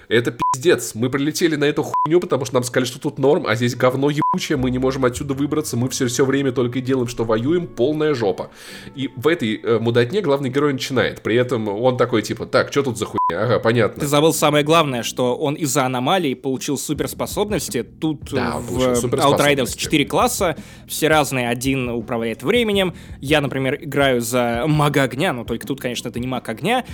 это пиздец. Мы прилетели на эту хуйню, потому что нам сказали, что тут норм, а здесь говно ебучее, мы не можем отсюда выбраться, мы все, все время только и делаем, что воюем, полная жопа. И в этой э, мудотне главный герой начинает. При этом он такой, типа, так, что тут за хуйня? Ага, понятно. Ты забыл самое главное, что он из-за аномалий получил суперспособности. Тут да, в Outriders 4 класса, все разные, один управляет временем. Я, например, играю за мага огня, но только тут, конечно, это не маг огня.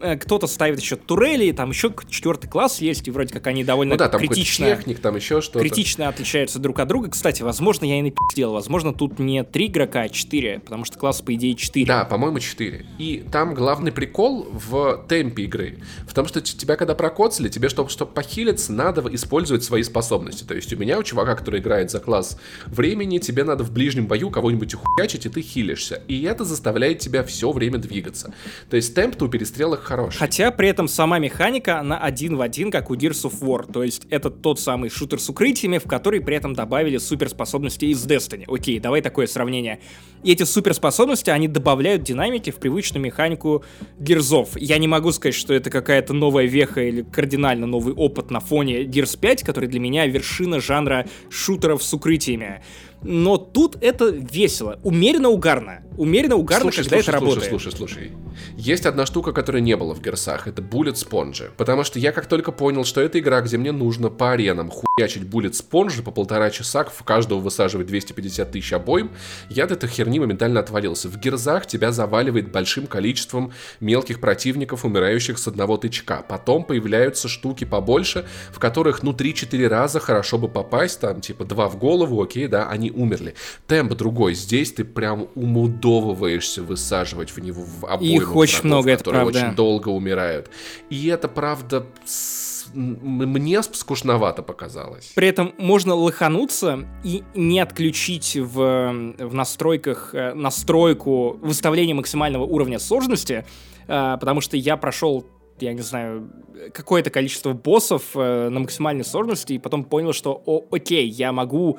Э, кто-то ставит еще турели, там еще четвертый класс есть, и вроде как они довольно ну да, там критично, техник, там еще что-то. критично отличаются друг от друга. Кстати, возможно, я и напиздел, возможно, тут не три игрока, а четыре, потому что класс, по идее, четыре. Да, по-моему, четыре. И там главный прикол в темпе игры, в том, что тебя когда прокоцали, тебе, чтобы, чтобы похилиться, надо использовать свои способности. То есть у меня, у чувака, который играет за класс времени, тебе надо в ближнем бою кого-нибудь ухуячить, и ты хилишься. И это заставляет тебя все время двигаться. То есть темп у перестрелок хороший. Хотя при этом сама механика, она один в один, как у Gears of War. То есть это тот самый шутер с укрытиями, в который при этом добавили суперспособности из Destiny. Окей, давай такое сравнение. И эти суперспособности, они добавляют динамики в привычную механику Гирзов. Я не могу сказать, что это какая-то новая веха или кардинально новый опыт на фоне Gears 5, который для меня вершина жанра шутеров с укрытиями но тут это весело, умеренно угарно. Умеренно угарно, слушай, когда слушай, это слушай, работает. Слушай, слушай. Есть одна штука, которой не было в Герсах, это Bullet Sponge. Потому что я как только понял, что это игра, где мне нужно по аренам хуячить Bullet Sponge по полтора часа, в каждого высаживать 250 тысяч обоим, я от этой херни моментально отвалился. В Герзах тебя заваливает большим количеством мелких противников, умирающих с одного тычка. Потом появляются штуки побольше, в которых, ну, 3-4 раза хорошо бы попасть, там, типа, два в голову, окей, да, они умерли. Темп другой. Здесь ты прям умудовываешься высаживать в него в обоим Их очень много, это которые правда. очень долго умирают. И это, правда, мне скучновато показалось. При этом можно лохануться и не отключить в, в настройках э, настройку выставления максимального уровня сложности, э, потому что я прошел я не знаю, какое-то количество боссов э, на максимальной сложности, и потом понял, что, о, окей, я могу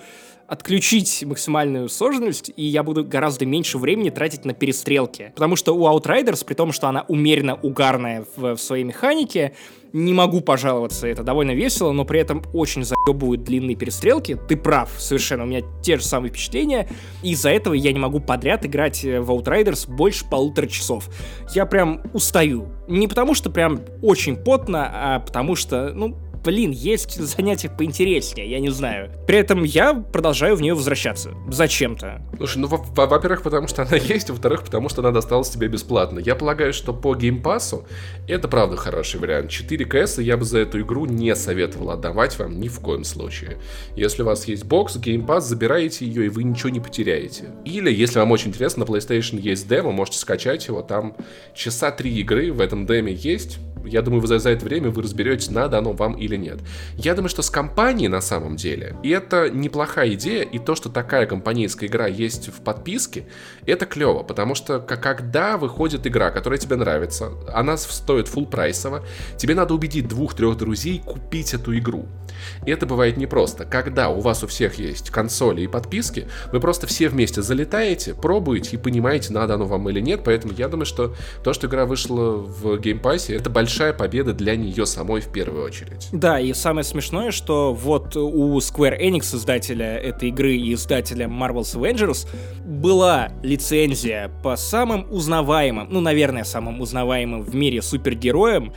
отключить максимальную сложность, и я буду гораздо меньше времени тратить на перестрелки. Потому что у Outriders, при том, что она умеренно угарная в, в своей механике, не могу пожаловаться, это довольно весело, но при этом очень заебывают длинные перестрелки. Ты прав, совершенно, у меня те же самые впечатления. Из-за этого я не могу подряд играть э, в Outriders больше полутора часов. Я прям устаю. Не потому что прям очень потно, а потому что, ну, блин, есть занятия поинтереснее, я не знаю. При этом я продолжаю в нее возвращаться. Зачем-то. Слушай, ну, во-первых, потому что она [LAUGHS] есть, во-вторых, потому что она досталась тебе бесплатно. Я полагаю, что по геймпасу это правда хороший вариант. 4 КС я бы за эту игру не советовал отдавать вам ни в коем случае. Если у вас есть бокс, геймпас, забираете ее, и вы ничего не потеряете. Или, если вам очень интересно, на PlayStation есть демо, можете скачать его, там часа 3 игры в этом деме есть, я думаю, вы за, за это время вы разберетесь, надо оно вам или нет. Я думаю, что с компанией на самом деле, это неплохая идея, и то, что такая компанейская игра есть в подписке, это клево, потому что когда выходит игра, которая тебе нравится, она стоит full прайсово, тебе надо убедить двух-трех друзей купить эту игру. И это бывает непросто. Когда у вас у всех есть консоли и подписки, вы просто все вместе залетаете, пробуете и понимаете, надо оно вам или нет, поэтому я думаю, что то, что игра вышла в геймпассе, это большая победа для нее самой в первую очередь. Да, и самое смешное, что вот у Square Enix, создателя этой игры и издателя Marvel's Avengers, была лицензия по самым узнаваемым, ну, наверное, самым узнаваемым в мире супергероям,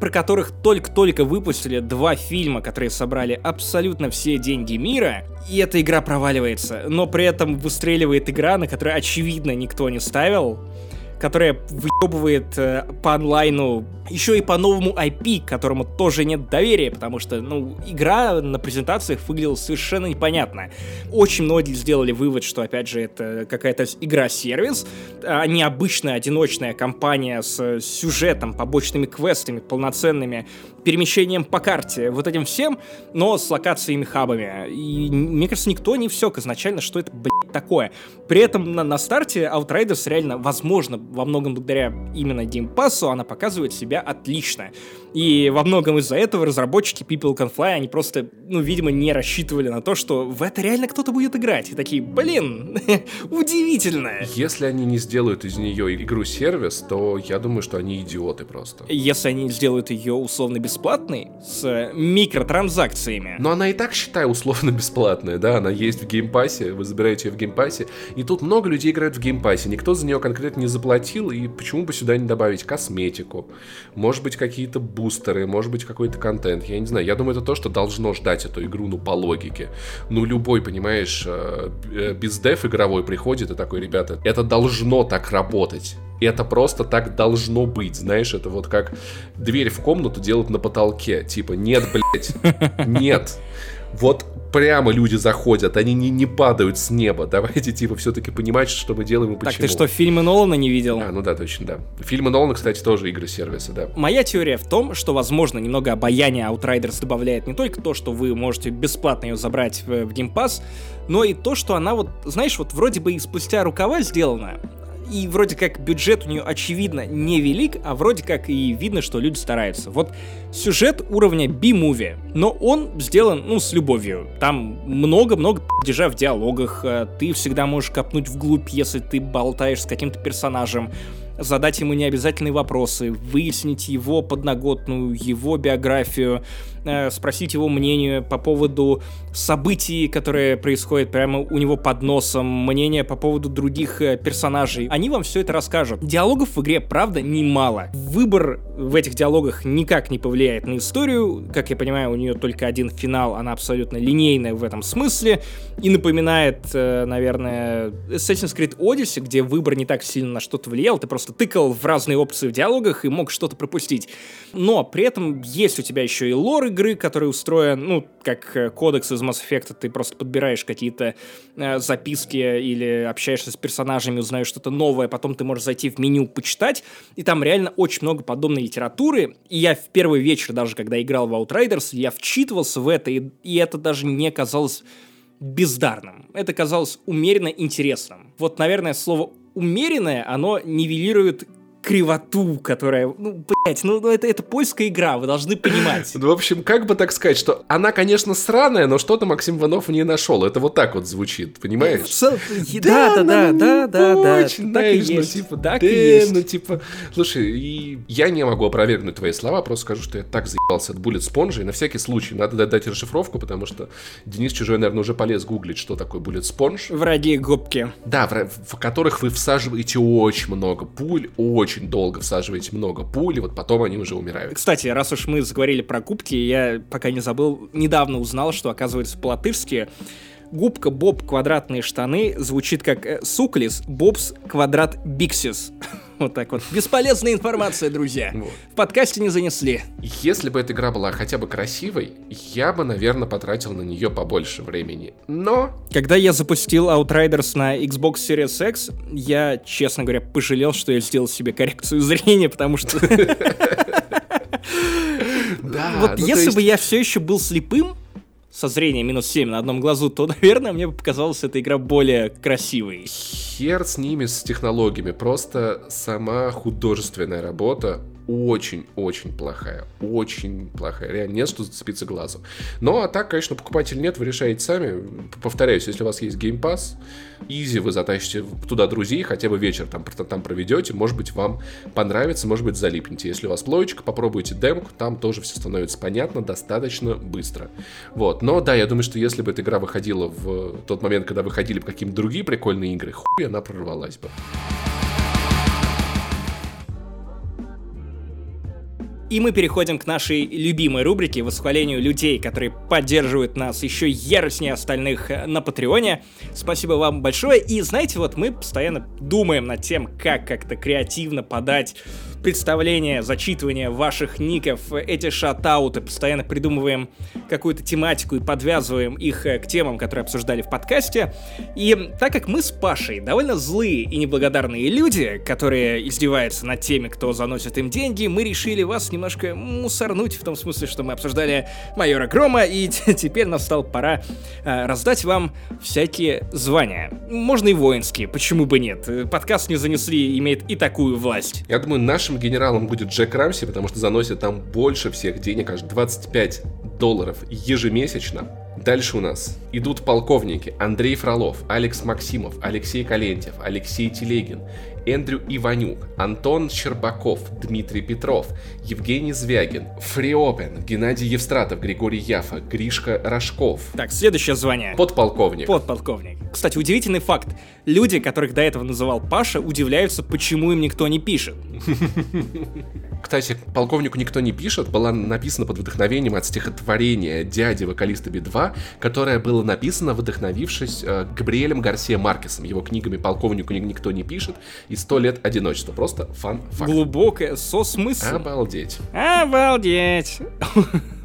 про которых только-только выпустили два фильма, которые собрали абсолютно все деньги мира, и эта игра проваливается. Но при этом выстреливает игра, на которую, очевидно, никто не ставил, которая выебывает э, по онлайну еще и по новому IP, которому тоже нет доверия, потому что, ну, игра на презентациях выглядела совершенно непонятно. Очень многие сделали вывод, что, опять же, это какая-то игра-сервис, а не обычная одиночная компания с сюжетом, побочными квестами, полноценными перемещением по карте, вот этим всем, но с локациями хабами. И мне кажется, никто не все изначально, что это, блядь, такое. При этом на, на старте Outriders реально, возможно, во многом благодаря именно геймпассу, она показывает себя отлично. И во многом из-за этого разработчики People Can Fly, они просто, ну, видимо, не рассчитывали на то, что в это реально кто-то будет играть. И такие, блин, [LAUGHS] удивительно. Если они не сделают из нее игру-сервис, то я думаю, что они идиоты просто. Если они сделают ее условно бесплатной, с микротранзакциями. Но она и так, считаю, условно [LAUGHS] бесплатная, да, она есть в Game Pass е, вы забираете ее в Game Pass е, и тут много людей играют в Game Pass е, никто за нее конкретно не заплатил, и почему бы сюда не добавить косметику, может быть, какие-то бустеры, может быть, какой-то контент, я не знаю. Я думаю, это то, что должно ждать эту игру, ну, по логике. Ну, любой, понимаешь, э, э, бездев игровой приходит и такой, ребята, это должно так работать. И это просто так должно быть, знаешь, это вот как дверь в комнату делают на потолке, типа, нет, блядь, [LAUGHS] нет. Вот прямо люди заходят, они не, не падают с неба. Давайте, типа, все-таки понимать, что мы делаем и почему. Так ты что, фильмы Нолана не видел? А, ну да, точно, да. Фильмы Нолана, кстати, тоже игры сервиса, да. Моя теория в том, что, возможно, немного обаяния Outriders добавляет не только то, что вы можете бесплатно ее забрать в, Game Pass, но и то, что она вот, знаешь, вот вроде бы и спустя рукава сделана, и вроде как бюджет у нее очевидно невелик, а вроде как и видно, что люди стараются. Вот сюжет уровня B-movie, но он сделан, ну, с любовью. Там много-много держа в диалогах, э, ты всегда можешь копнуть вглубь, если ты болтаешь с каким-то персонажем, задать ему необязательные вопросы, выяснить его подноготную, его биографию, э, спросить его мнение по поводу событий, которые происходят прямо у него под носом, мнение по поводу других э, персонажей. Они вам все это расскажут. Диалогов в игре, правда, немало. Выбор в этих диалогах никак не повлияет на историю. Как я понимаю, у нее только один финал, она абсолютно линейная в этом смысле. И напоминает, э, наверное, Assassin's Creed Odyssey, где выбор не так сильно на что-то влиял, ты просто тыкал в разные опции в диалогах и мог что-то пропустить. Но при этом есть у тебя еще и лор игры, который устроен, ну, как э, кодекс из Mass Effect, ты просто подбираешь какие-то э, записки или общаешься с персонажами, узнаешь что-то новое, потом ты можешь зайти в меню почитать, и там реально очень много подобной литературы, и я в первый вечер даже, когда играл в Outriders, я вчитывался в это, и, и это даже не казалось бездарным. Это казалось умеренно интересным. Вот, наверное, слово «умеренное», оно нивелирует кривоту, которая, ну, блять, ну, ну это, это польская игра, вы должны понимать. [LAUGHS] Ну, в общем, как бы так сказать, что она, конечно, сраная, но что-то Максим Иванов в ней нашел. Это вот так вот звучит, понимаешь? Да, да, да, да, да, да. Очень, так и ну, есть. типа, Так да, и есть. ну, типа, слушай, и я не могу опровергнуть твои слова, просто скажу, что я так заебался от Bullet Sponge, и на всякий случай надо дать- расшифровку, потому что Денис Чужой, наверное, уже полез гуглить, что такое Bullet Sponge. Враги губки. Да, в которых вы всаживаете очень много пуль, очень долго всаживаете много пуль, и вот потом они уже умирают. Кстати, раз уж мы заговорили про губки, я пока не забыл, недавно узнал, что, оказывается, по-латышски губка Боб квадратные штаны звучит как э, суклис Бобс квадрат биксис. [LAUGHS] Вот так вот. Бесполезная информация, друзья. Вот. В подкасте не занесли. Если бы эта игра была хотя бы красивой, я бы, наверное, потратил на нее побольше времени. Но Когда я запустил Outriders на Xbox Series X, я, честно говоря, пожалел, что я сделал себе коррекцию зрения, потому что [LAUGHS] да, вот ну, если есть- бы я все еще был слепым, со зрением минус 7 на одном глазу, то, [LAUGHS] наверное, мне бы показалась эта игра более красивой. Хер с ними, с технологиями. Просто сама художественная работа очень-очень плохая. Очень плохая. Реально нет, что зацепиться глазу. Ну, а так, конечно, покупатель нет, вы решаете сами. Повторяюсь, если у вас есть Game Pass, изи вы затащите туда друзей, хотя бы вечер там, там проведете. Может быть, вам понравится, может быть, залипнете. Если у вас плоечка, попробуйте демку, там тоже все становится понятно достаточно быстро. Вот. Но да, я думаю, что если бы эта игра выходила в тот момент, когда выходили бы какие-то другие прикольные игры, хуй она прорвалась бы. И мы переходим к нашей любимой рубрике восхвалению людей, которые поддерживают нас еще яростнее остальных э, на Патреоне. Спасибо вам большое. И знаете, вот мы постоянно думаем над тем, как как-то креативно подать представление, зачитывание ваших ников, эти шатауты, постоянно придумываем какую-то тематику и подвязываем их э, к темам, которые обсуждали в подкасте. И так как мы с Пашей довольно злые и неблагодарные люди, которые издеваются над теми, кто заносит им деньги, мы решили вас немножко мусорнуть, в том смысле, что мы обсуждали майора Грома, и [LAUGHS] теперь настал пора э, раздать вам всякие звания. Можно и воинские, почему бы нет? Э, Подкаст не занесли, имеет и такую власть. Я думаю, нашим генералом будет Джек Рамси, потому что заносит там больше всех денег, аж 25 долларов ежемесячно. Дальше у нас идут полковники Андрей Фролов, Алекс Максимов, Алексей Калентьев, Алексей Телегин, Эндрю Иванюк, Антон Щербаков, Дмитрий Петров, Евгений Звягин, Фриопен, Геннадий Евстратов, Григорий Яфа, Гришка Рожков, Так, следующее звание. подполковник. Подполковник. Кстати, удивительный факт. Люди, которых до этого называл Паша, удивляются, почему им никто не пишет. [LAUGHS] Кстати, полковнику никто не пишет, была написана под вдохновением от стихотворения дяди вокалиста Би-2, которое было написано, вдохновившись э, Габриэлем Гарсия Маркесом, его книгами «Полковнику ни- никто не пишет» и «Сто лет одиночества». Просто фан-факт. Глубокое, со смыслом. Обалдеть. Обалдеть.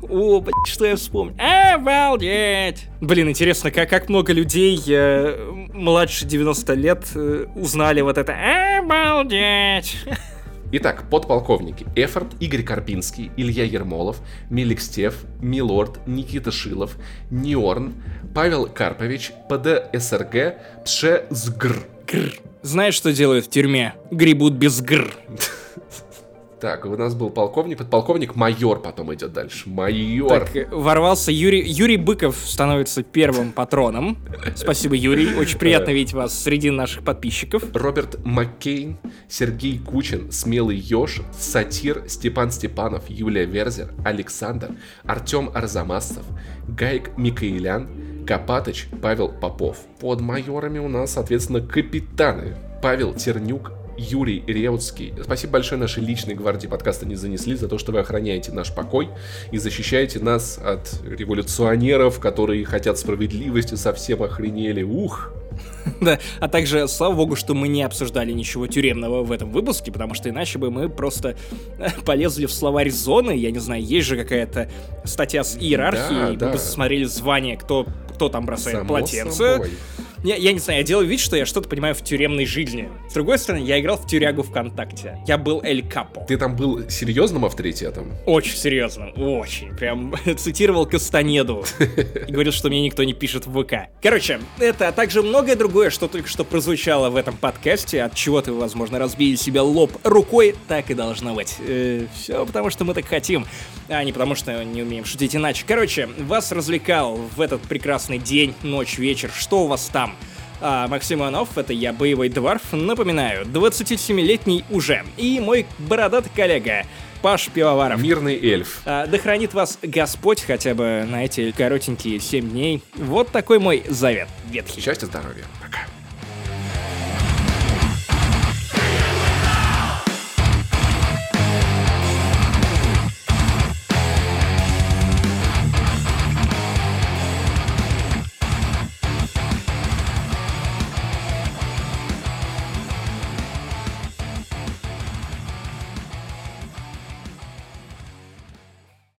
О, блядь, что я вспомнил. Обалдеть. Блин, интересно, как, как много людей э, младше 90 лет э, узнали вот это Обалдеть. Итак, подполковники. Эфорт, Игорь Карпинский, Илья Ермолов, Мелик Стев, Милорд, Никита Шилов, Ниорн, Павел Карпович, ПД СРГ, Пше Сгр. Гр. Знаешь, что делают в тюрьме? Гребут без гр. [LAUGHS] Так, у нас был полковник, подполковник, майор потом идет дальше. Майор. Так, э, ворвался Юрий. Юрий Быков становится первым патроном. Спасибо, Юрий. Очень приятно видеть вас среди наших подписчиков. Роберт Маккейн, Сергей Кучин, Смелый Ёж, Сатир, Степан Степанов, Юлия Верзер, Александр, Артем Арзамасов, Гайк Микаэлян, Копатыч, Павел Попов. Под майорами у нас, соответственно, капитаны. Павел Тернюк, Юрий Реутский. Спасибо большое нашей личной гвардии подкаста не занесли за то, что вы охраняете наш покой и защищаете нас от революционеров, которые хотят справедливости, совсем охренели. Ух! [LAUGHS] Да, а также, слава богу, что мы не обсуждали ничего тюремного в этом выпуске, потому что иначе бы мы просто [LAUGHS] полезли в словарь зоны, я не знаю, есть же какая-то статья с иерархией, Да, мы да. бы смотрели звание, кто, кто там бросает Само полотенце, собой. Я, я не знаю, я делаю вид, что я что-то понимаю в тюремной жизни. С другой стороны, я играл в тюрягу ВКонтакте. Я был Эль Капо. Ты там был серьезным авторитетом? Очень серьезным, очень. Прям [LAUGHS] цитировал Кастанеду. И говорил, что мне никто не пишет в ВК. Короче, это, а также многое другое, что только что прозвучало в этом подкасте, от чего ты, возможно, разбили себе лоб рукой, так и должно быть. Э, все потому, что мы так хотим, а не потому, что не умеем шутить иначе. Короче, вас развлекал в этот прекрасный день, ночь, вечер. Что у вас там? А Максим Иванов, это я, боевой дворф, напоминаю, 27-летний уже, и мой бородатый коллега, Паш Пивоваров. Мирный эльф. А, да хранит вас Господь хотя бы на эти коротенькие 7 дней. Вот такой мой завет ветхий. Счастья, здоровья. Пока.